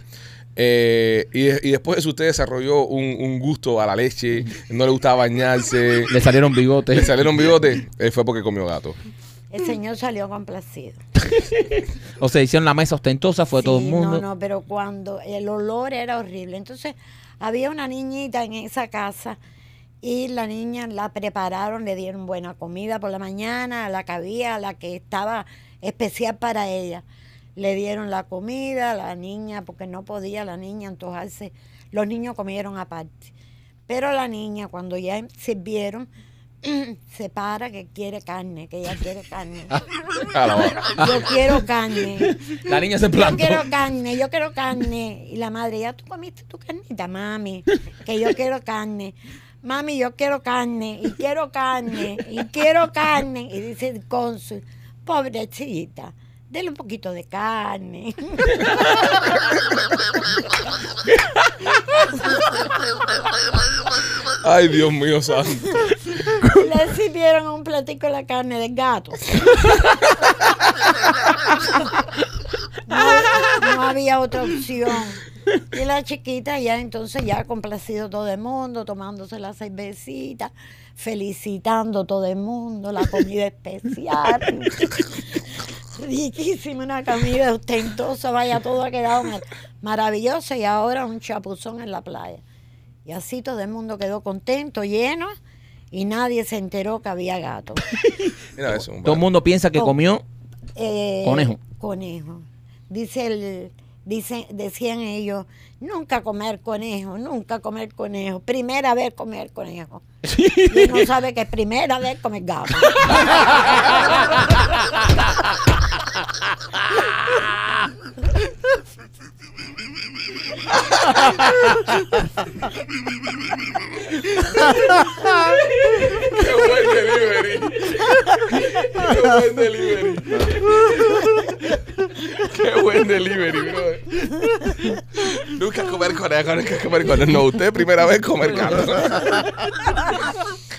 Eh, y, de- y después de eso usted desarrolló un, un gusto a la leche, no le gustaba bañarse, Le salieron bigotes. le salieron bigotes, eh, fue porque comió gato. El señor salió complacido. O sea, hicieron la mesa ostentosa, fue todo el Sí, mundo. No, no, pero cuando el olor era horrible. Entonces, había una niñita en esa casa y la niña la prepararon, le dieron buena comida por la mañana, la que había, la que estaba especial para ella. Le dieron la comida, la niña, porque no podía la niña antojarse. Los niños comieron aparte. Pero la niña, cuando ya sirvieron, se para que quiere carne, que ella quiere carne. A hora. Yo quiero carne. La niña se Yo plantó. quiero carne, yo quiero carne. Y la madre, ya tú comiste tu carnita, mami, que yo quiero carne. Mami, yo quiero carne, y quiero carne, y quiero carne. Y dice el cónsul, pobrecita, dele un poquito de carne. Ay, Dios mío, santo. Le sirvieron un platico de la carne del gato. No, no había otra opción. Y la chiquita ya entonces ya complacido todo el mundo, tomándose la cervecita, felicitando todo el mundo, la comida especial. Riquísima, una comida ostentosa, vaya, todo ha quedado mar- maravilloso y ahora un chapuzón en la playa. Y así todo el mundo quedó contento, lleno, y nadie se enteró que había gato. Mira eso. Todo el mundo piensa que Oh. comió. Eh, Conejo. Conejo. Dice el, dice, decían ellos, nunca comer conejo, nunca comer conejo, primera vez comer conejo. Y no sabe que es primera vez comer gato. Qué buen delivery. Qué buen delivery. Qué buen delivery, brother. Nunca comer conejo, nunca comer conejo. No, usted primera vez comer gato.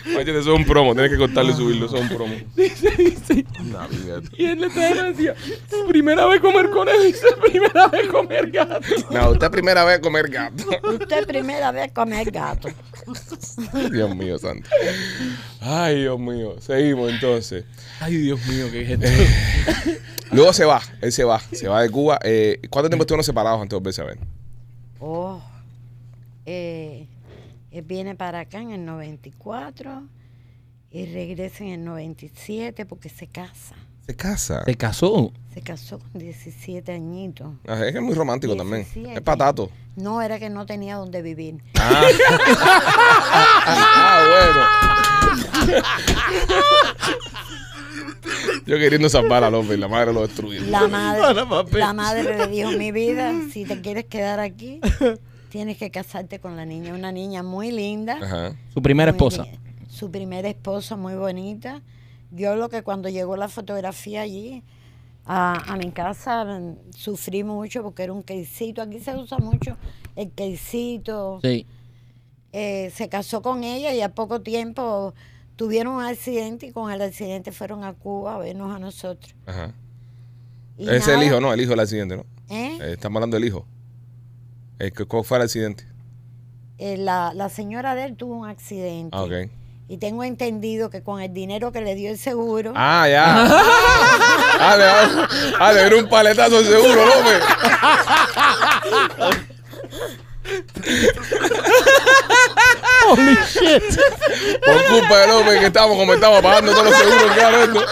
Oye, eso es un promo, tienes que cortarlo y subirlo, eso es un promo. Dice, dice. Navidad. Y él le decía, primera vez comer conejo, dice, primera vez comer gato. No, usted primera vez comer gato. Usted primera vez comer gato. Dios mío, santo. Ay, Dios mío. Seguimos entonces. Ay, Dios mío, qué gente. Luego se va, él se va, se va de Cuba. Eh, ¿Cuánto tiempo estuvieron separados antes de volverse a ver? Oh, eh, él viene para acá en el 94 y regresa en el 97 porque se casa. Se casa. Se casó. Se casó con 17 añitos. Ah, Es que es muy romántico también. 17. Es patato. No, era que no tenía dónde vivir. Ah, Ah, bueno. Yo queriendo salvar a López, la madre lo destruyó. La madre, la madre le dijo, mi vida, si te quieres quedar aquí, tienes que casarte con la niña. Una niña muy linda. Ajá. Su primera esposa. bien. Su primera esposa, muy bonita. Yo lo que cuando llegó la fotografía allí a, a mi casa mm, sufrí mucho porque era un quesito. Aquí se usa mucho el quesito. Sí. Eh, se casó con ella y a poco tiempo tuvieron un accidente y con el accidente fueron a Cuba a vernos a nosotros. Ajá. Y Ese es nada, el hijo, no, el hijo del accidente, ¿no? ¿eh? Eh, estamos hablando del hijo. Eh, ¿cu- ¿Cuál fue el accidente? Eh, la, la señora de él tuvo un accidente. Ah, ok. Y tengo entendido que con el dinero que le dio el seguro, Ah, ya. ah, le, ah, le un paletazo al seguro, López. Holy shit. Por culpa de López que estamos como estamos pagando todos los seguros, claro esto.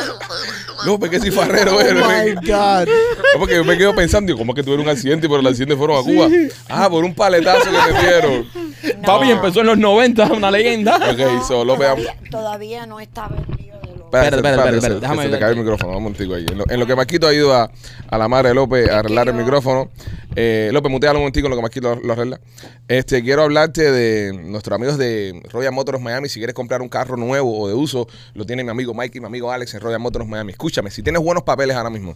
López, que cifarrero Oh eres. my. God. No, porque yo me quedo pensando, digo, ¿cómo es que tuvieron un accidente y por el accidente fueron a Cuba? Ah, por un paletazo que me dieron. No. Papi empezó en los 90, una leyenda. Ok, so López. todavía, todavía no estaba el espérate, espérate, se- déjame se te ver. cae el micrófono, vamos contigo ahí. En lo, en lo que Marquito ayuda a la madre de López a arreglar el micrófono. Eh, López, mutealo un momentico en lo que Marquito lo, lo arregla. Este, quiero hablarte de nuestros amigos de Royal Motors Miami. Si quieres comprar un carro nuevo o de uso, lo tiene mi amigo Mike y mi amigo Alex en Royal Motors Miami. Escúchame, si tienes buenos papeles ahora mismo,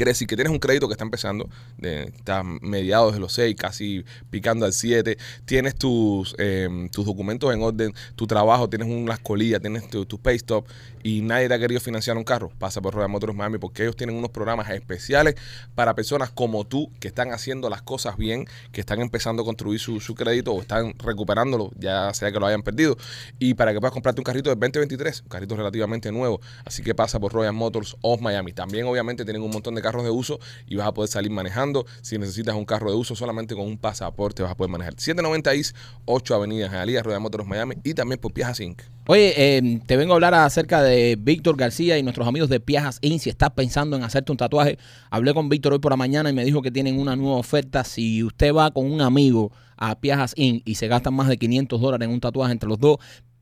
Quiere decir que tienes un crédito que está empezando, está mediados de los 6, casi picando al 7. Tienes tus, eh, tus documentos en orden, tu trabajo, tienes unas colillas, tienes tu, tu pay stop y nadie te ha querido financiar un carro. Pasa por Royal Motors Miami porque ellos tienen unos programas especiales para personas como tú que están haciendo las cosas bien, que están empezando a construir su, crédito o están recuperándolo, ya sea que lo hayan perdido. Y para que puedas comprarte un carrito del 2023, un carrito relativamente nuevo. Así que pasa por Royal Motors of Miami. También, obviamente, tienen un montón de carros de uso y vas a poder salir manejando. Si necesitas un carro de uso, solamente con un pasaporte vas a poder manejar. 790 East, 8 Avenidas Jalía, Royal Motors Miami y también por Piajas Inc. Oye, eh, te vengo a hablar acerca de Víctor García y nuestros amigos de Piajas Inc. Si estás pensando en hacerte un tatuaje, hablé con Víctor hoy por la mañana y me dijo que tienen una nueva oferta. Si usted va con un amigo a Piajas Inc. y se gastan más de 500 dólares en un tatuaje entre los dos,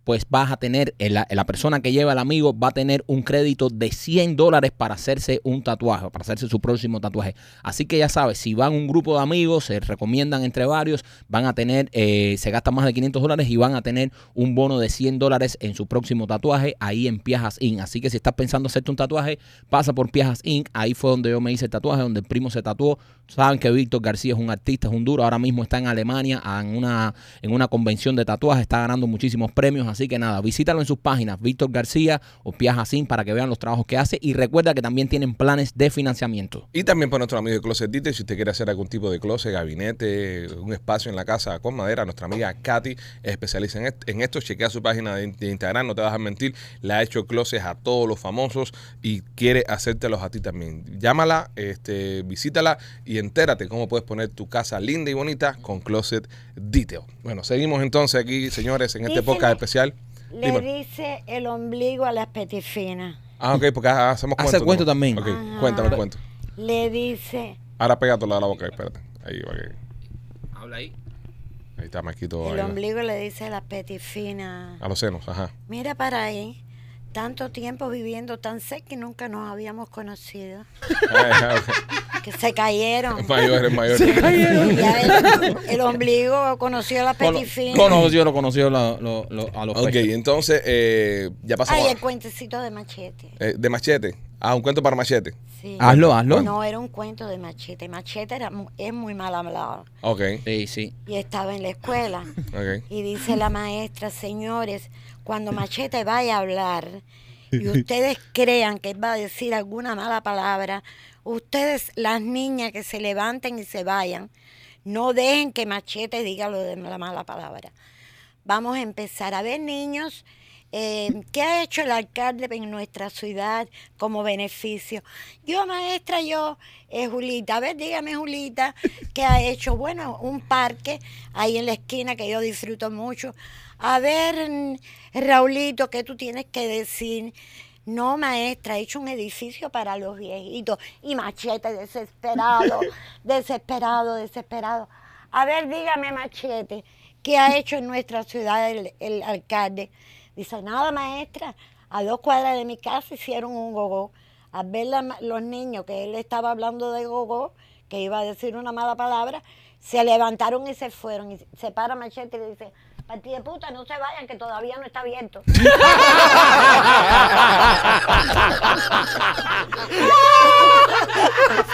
pues vas a tener, la, persona que lleva al amigo va a tener un crédito de 100 dólares para hacerse un tatuaje, para hacerse su próximo tatuaje. Así que ya sabes, si van un grupo de amigos, se recomiendan entre varios, van a tener, eh, se gastan más de 500 dólares y van a tener un bono de 100 dólares en su próximo tatuaje ahí en Piajas Inc. Así que si estás pensando hacerte un tatuaje, pasa por Piajas Inc. Ahí fue donde yo me hice el tatuaje, donde el primo se tatuó. Saben que Víctor García es un artista, es un duro. Ahora mismo está en Alemania en una, en una convención de tatuajes, está ganando muchísimos premios. Que nada, visítalo en sus páginas, Víctor García o Piajas Inc. para que vean los trabajos que hace. Y recuerda que también tienen planes de financiamiento. Y también para nuestro amigo de Closet Detail, si usted quiere hacer algún tipo de closet, gabinete, un espacio en la casa con madera, nuestra amiga Katy es especialista en, est- en esto. Chequea su página de, de Instagram, no te vas a mentir. Le ha hecho closets a todos los famosos y quiere hacértelos a ti también. Llámala, este, visítala y entérate cómo puedes poner tu casa linda y bonita con Closet Detail. Bueno, seguimos entonces aquí, señores, en este podcast especial. Le Dime. dice el ombligo a las petifinas. Ah, ok, porque hacemos Hace cuento. cuento ¿no? también. Ok, Ajá. cuéntame el cuento. Le dice Ahora pégatelo a la boca, espérate. Ahí, va que- Habla ahí. ahí está Marquito. el ahí, ombligo le dice a las petifinas. A los senos, ajá. Mira para ahí. Tanto tiempo viviendo tan cerca y nunca nos habíamos conocido. Que se cayeron. Es mayor, es mayor. Ya el, el ombligo conoció a las Cono- petifinas. Conoció, lo conoció lo- lo- lo- a los Ok, pechos. entonces eh, ya pasamos Ay, a- el cuentecito de machete. eh, de machete. Ah, un cuento para machete. Sí. Hazlo, hazlo. No, era un cuento de machete. Machete era, mu- es muy mal hablado. Ok, Sí, sí. Y estaba en la escuela. ok. Y dice la maestra, señores, cuando Machete vaya a hablar y ustedes crean que va a decir alguna mala palabra, ustedes, las niñas que se levanten y se vayan, no dejen que Machete diga lo de la mala palabra. Vamos a empezar a ver, niños, eh, ¿qué ha hecho el alcalde en nuestra ciudad como beneficio? Yo, maestra, yo, eh, Julita, a ver, dígame, Julita, ¿qué ha hecho? Bueno, un parque ahí en la esquina que yo disfruto mucho. A ver, Raulito, ¿qué tú tienes que decir? No, maestra, he hecho un edificio para los viejitos. Y machete desesperado, desesperado, desesperado. A ver, dígame, machete, ¿qué ha hecho en nuestra ciudad el, el alcalde? Dice, nada, maestra, a dos cuadras de mi casa hicieron un gogó. A ver la los niños que él estaba hablando de gogó, que iba a decir una mala palabra, se levantaron y se fueron. Y se para Machete y le dice, partida de puta, no se vayan, que todavía no está abierto.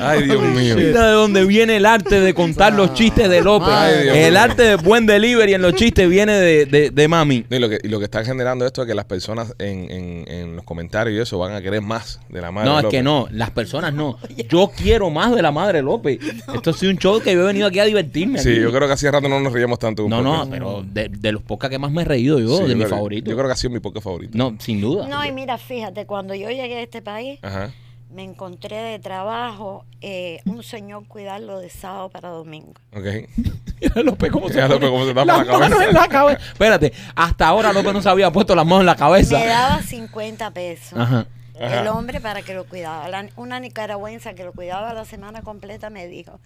Ay, Dios mío. Mira de dónde viene el arte de contar los chistes de López. Ay, Dios el mío. arte de buen delivery en los chistes viene de, de, de mami. Y lo, que, y lo que está generando esto es que las personas en, en, en los comentarios y eso van a querer más de la madre. No, es que no, las personas no. Yo quiero más de la madre López. Esto ha sido un show que yo he venido aquí a divertirme. Sí, aquí. yo creo que hace rato no nos reíamos tanto. No, no, pero de, de los pocas que más me he reído yo, Sí, de mi favorito. Yo creo que ha sido mi podcast favorito. No, sin duda. No, y mira, fíjate, cuando yo llegué a este país, Ajá. me encontré de trabajo eh, un señor cuidarlo de sábado para domingo. Ok. Mira López cómo se López, cómo se tapa las la cabeza. manos en la cabeza. Espérate, hasta ahora López no se había puesto las manos en la cabeza. Me daba 50 pesos. Ajá. Ajá. El hombre para que lo cuidaba. La- una nicaragüense que lo cuidaba la semana completa me dijo,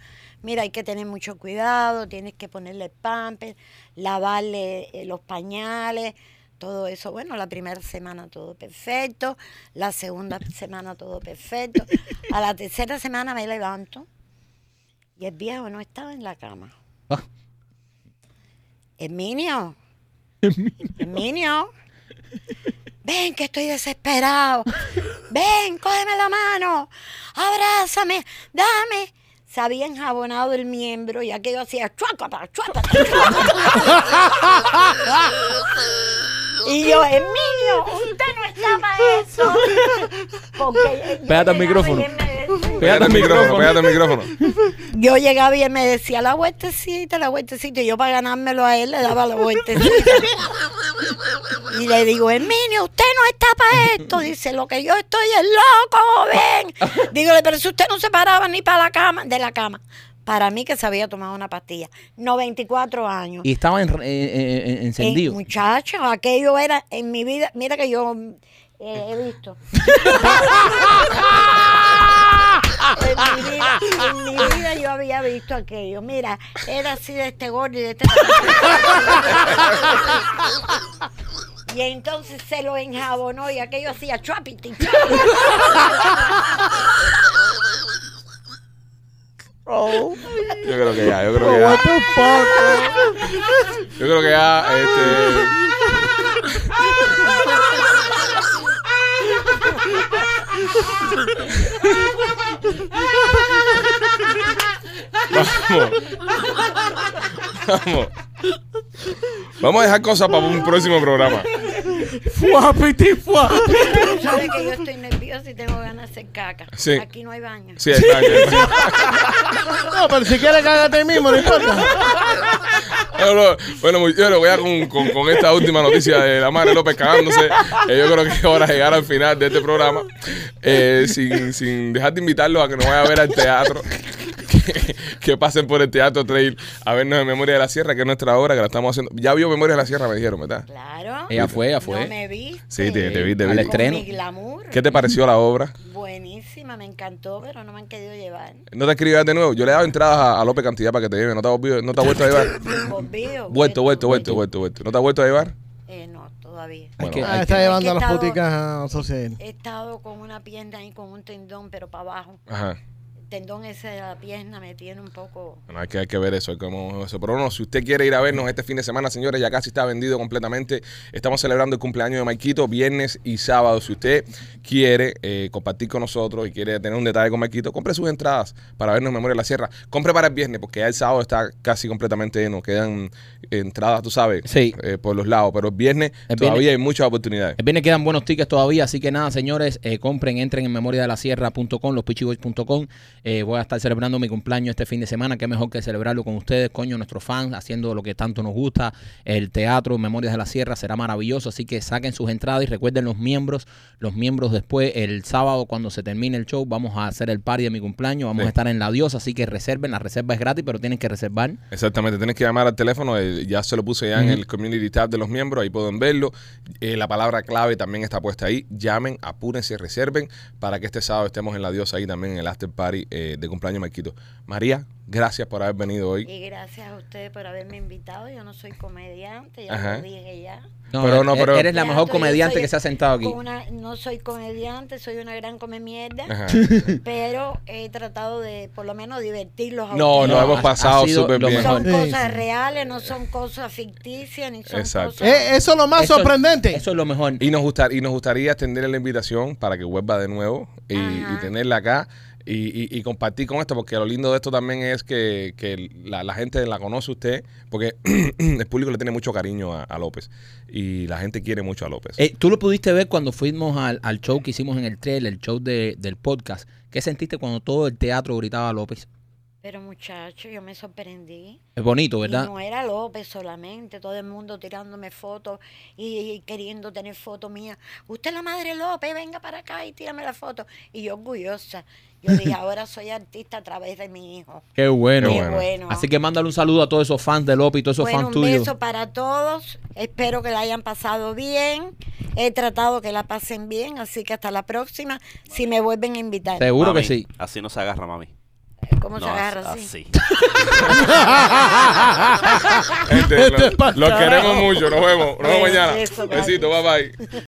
mira, hay que tener mucho cuidado, tienes que ponerle pampers, lavarle eh, los pañales, todo eso. Bueno, la primera semana todo perfecto, la segunda semana todo perfecto. A la tercera semana me levanto y el viejo no estaba en la cama. Ah. Herminio. Herminio. Ven, que estoy desesperado. Ven, cógeme la mano. Abrázame, dame. Se había enjabonado el miembro y aquello hacía chuácata, chuácata, chuácata. Y yo, Herminio, usted no está para eso. Porque Pégate al micrófono. Pégate el micrófono, pégate el micrófono. yo llegaba y él me decía la vueltecita, la vueltecita, y yo para ganármelo a él le daba la vueltecita. y le digo, Herminio, usted no está para esto. Dice, lo que yo estoy es loco, joven. Dígole, pero si usted no se paraba ni para la cama, de la cama. Para mí que se había tomado una pastilla. 94 años. Y estaba en- eh, eh, eh, encendido. Eh, muchacho, aquello era en mi vida. Mira que yo eh, he visto. en, mi vida, en mi vida yo había visto aquello. Mira, era así de este gordo y de este. y entonces se lo enjabonó y aquello hacía chuapiti. Yo creo que ya, yo creo que ya. Yo creo que ya, este. Vamos. Vamos. Vamos a dejar cosas para un próximo programa. Fuá, piti, fuá. Tú sabes que yo estoy tengo ganas de hacer caca. Sí. Aquí no hay baño. Sí, hay baño, hay baño. No, pero si quieres cágate mismo, no importa. No, no. Bueno, muy- bueno, voy a con, con, con esta última noticia de la madre López cagándose. Eh, yo creo que es hora de llegar al final de este programa. Eh, sin, sin dejar de invitarlos a que nos vayan a ver al teatro. Que, pasen por el Teatro Trail a vernos en Memoria de la Sierra, que es nuestra obra, que la estamos haciendo. Ya vio Memoria de la Sierra, me dijeron, ¿verdad? Claro. Ella fue, ella fue. No me viste. Sí, te, te vi, te Al vi. Con estreno. mi glamour. ¿Qué te pareció la obra? Buenísima, me encantó, pero no me han querido llevar. ¿No te escribas de nuevo? Yo le he dado entradas a, a López Cantidad para que te lleve. ¿No te, has volvido- no te has vuelto a llevar? Volvido. Vuelto, vuelto, vuelto, vuelto, vuelto. ¿No te has vuelto a llevar? Eh, no, todavía. Bueno, que- Ah, está que- llevando a las puticas a Social. He estado con una pierna ahí con un tendón, pero para abajo. Ajá. El tendón ese de la pierna me tiene un poco... Bueno, hay que, hay que ver eso, hay como eso. Pero no, si usted quiere ir a vernos este fin de semana, señores, ya casi está vendido completamente. Estamos celebrando el cumpleaños de Maikito viernes y sábado. Si usted quiere eh, compartir con nosotros y quiere tener un detalle con Maikito, compre sus entradas para vernos en Memoria de la Sierra. Compre para el viernes, porque ya el sábado está casi completamente lleno. Quedan entradas, tú sabes, Sí. eh, por los lados. Pero el viernes El todavía viernes- hay muchas oportunidades. El viernes quedan buenos tickets todavía, así que nada, señores, eh, compren, entren en memoriadelasierra.com, lospichiboys.com. Eh, voy a estar celebrando mi cumpleaños este fin de semana, qué mejor que celebrarlo con ustedes, coño, nuestros fans, haciendo lo que tanto nos gusta. El teatro Memorias de la Sierra será maravilloso, así que saquen sus entradas y recuerden los miembros, los miembros después, el sábado cuando se termine el show, vamos a hacer el party de mi cumpleaños, vamos Sí. a estar en la diosa, así que reserven, la reserva es gratis, pero tienen que reservar. Exactamente, tienes que llamar al teléfono, eh, ya se lo puse ya en el community tab de los miembros, ahí pueden verlo. Eh, la palabra clave también está puesta ahí. Llamen, apúrense, reserven para que este sábado estemos en la diosa ahí también en el after party eh, de cumpleaños Marquito. María, gracias por haber venido hoy. Y gracias a ustedes por haberme invitado. Yo no soy comediante, ya Ajá. lo dije ya. Pero no, e- pero- eres la mejor comediante soy que se ha sentado aquí. una- no soy comediante, soy una gran come mierda, Ajá. pero he tratado de por lo menos divertirlos a No, ustedes. no, hemos pasado súper bien. mejor. Son Sí, cosas reales, no son cosas ficticias, ni son Exacto. cosas... Eh, eso es lo más Eso- sorprendente. Eso es lo mejor. Y nos, gustar, y nos gustaría extenderle la invitación para que vuelva de nuevo y tenerla acá y, y- y compartir con esto, porque lo lindo de esto también es que, que la, la gente la conoce usted, porque el público le tiene mucho cariño a, a López y la gente quiere mucho a López. Eh, Tú lo pudiste ver cuando fuimos al, al show que hicimos en el trailer, el show de- del podcast. ¿Qué sentiste cuando todo el teatro gritaba a López? Pero muchacho, yo me sorprendí. Es bonito, Y ¿verdad? no era López solamente, todo el mundo tirándome fotos y, y queriendo tener fotos mías. Usted es la madre López, venga para acá y tírame la foto. Y yo orgullosa. Yo dije, ahora soy artista a través de mi hijo. Qué bueno. Qué bueno. bueno. Así que mándale un saludo a todos esos fans de López y todos esos Bueno, fans un tuyos. beso para todos. Espero que la hayan pasado bien. He tratado que la pasen bien, así que hasta la próxima. Si me vuelven a invitar. Seguro Mami, que sí. Así no se agarra, mami. ¿Cómo se No, agarra así? así. Lo, Este es pa'l lo queremos mucho. Nos vemos. Nos vemos mañana. Besito. Bye bye.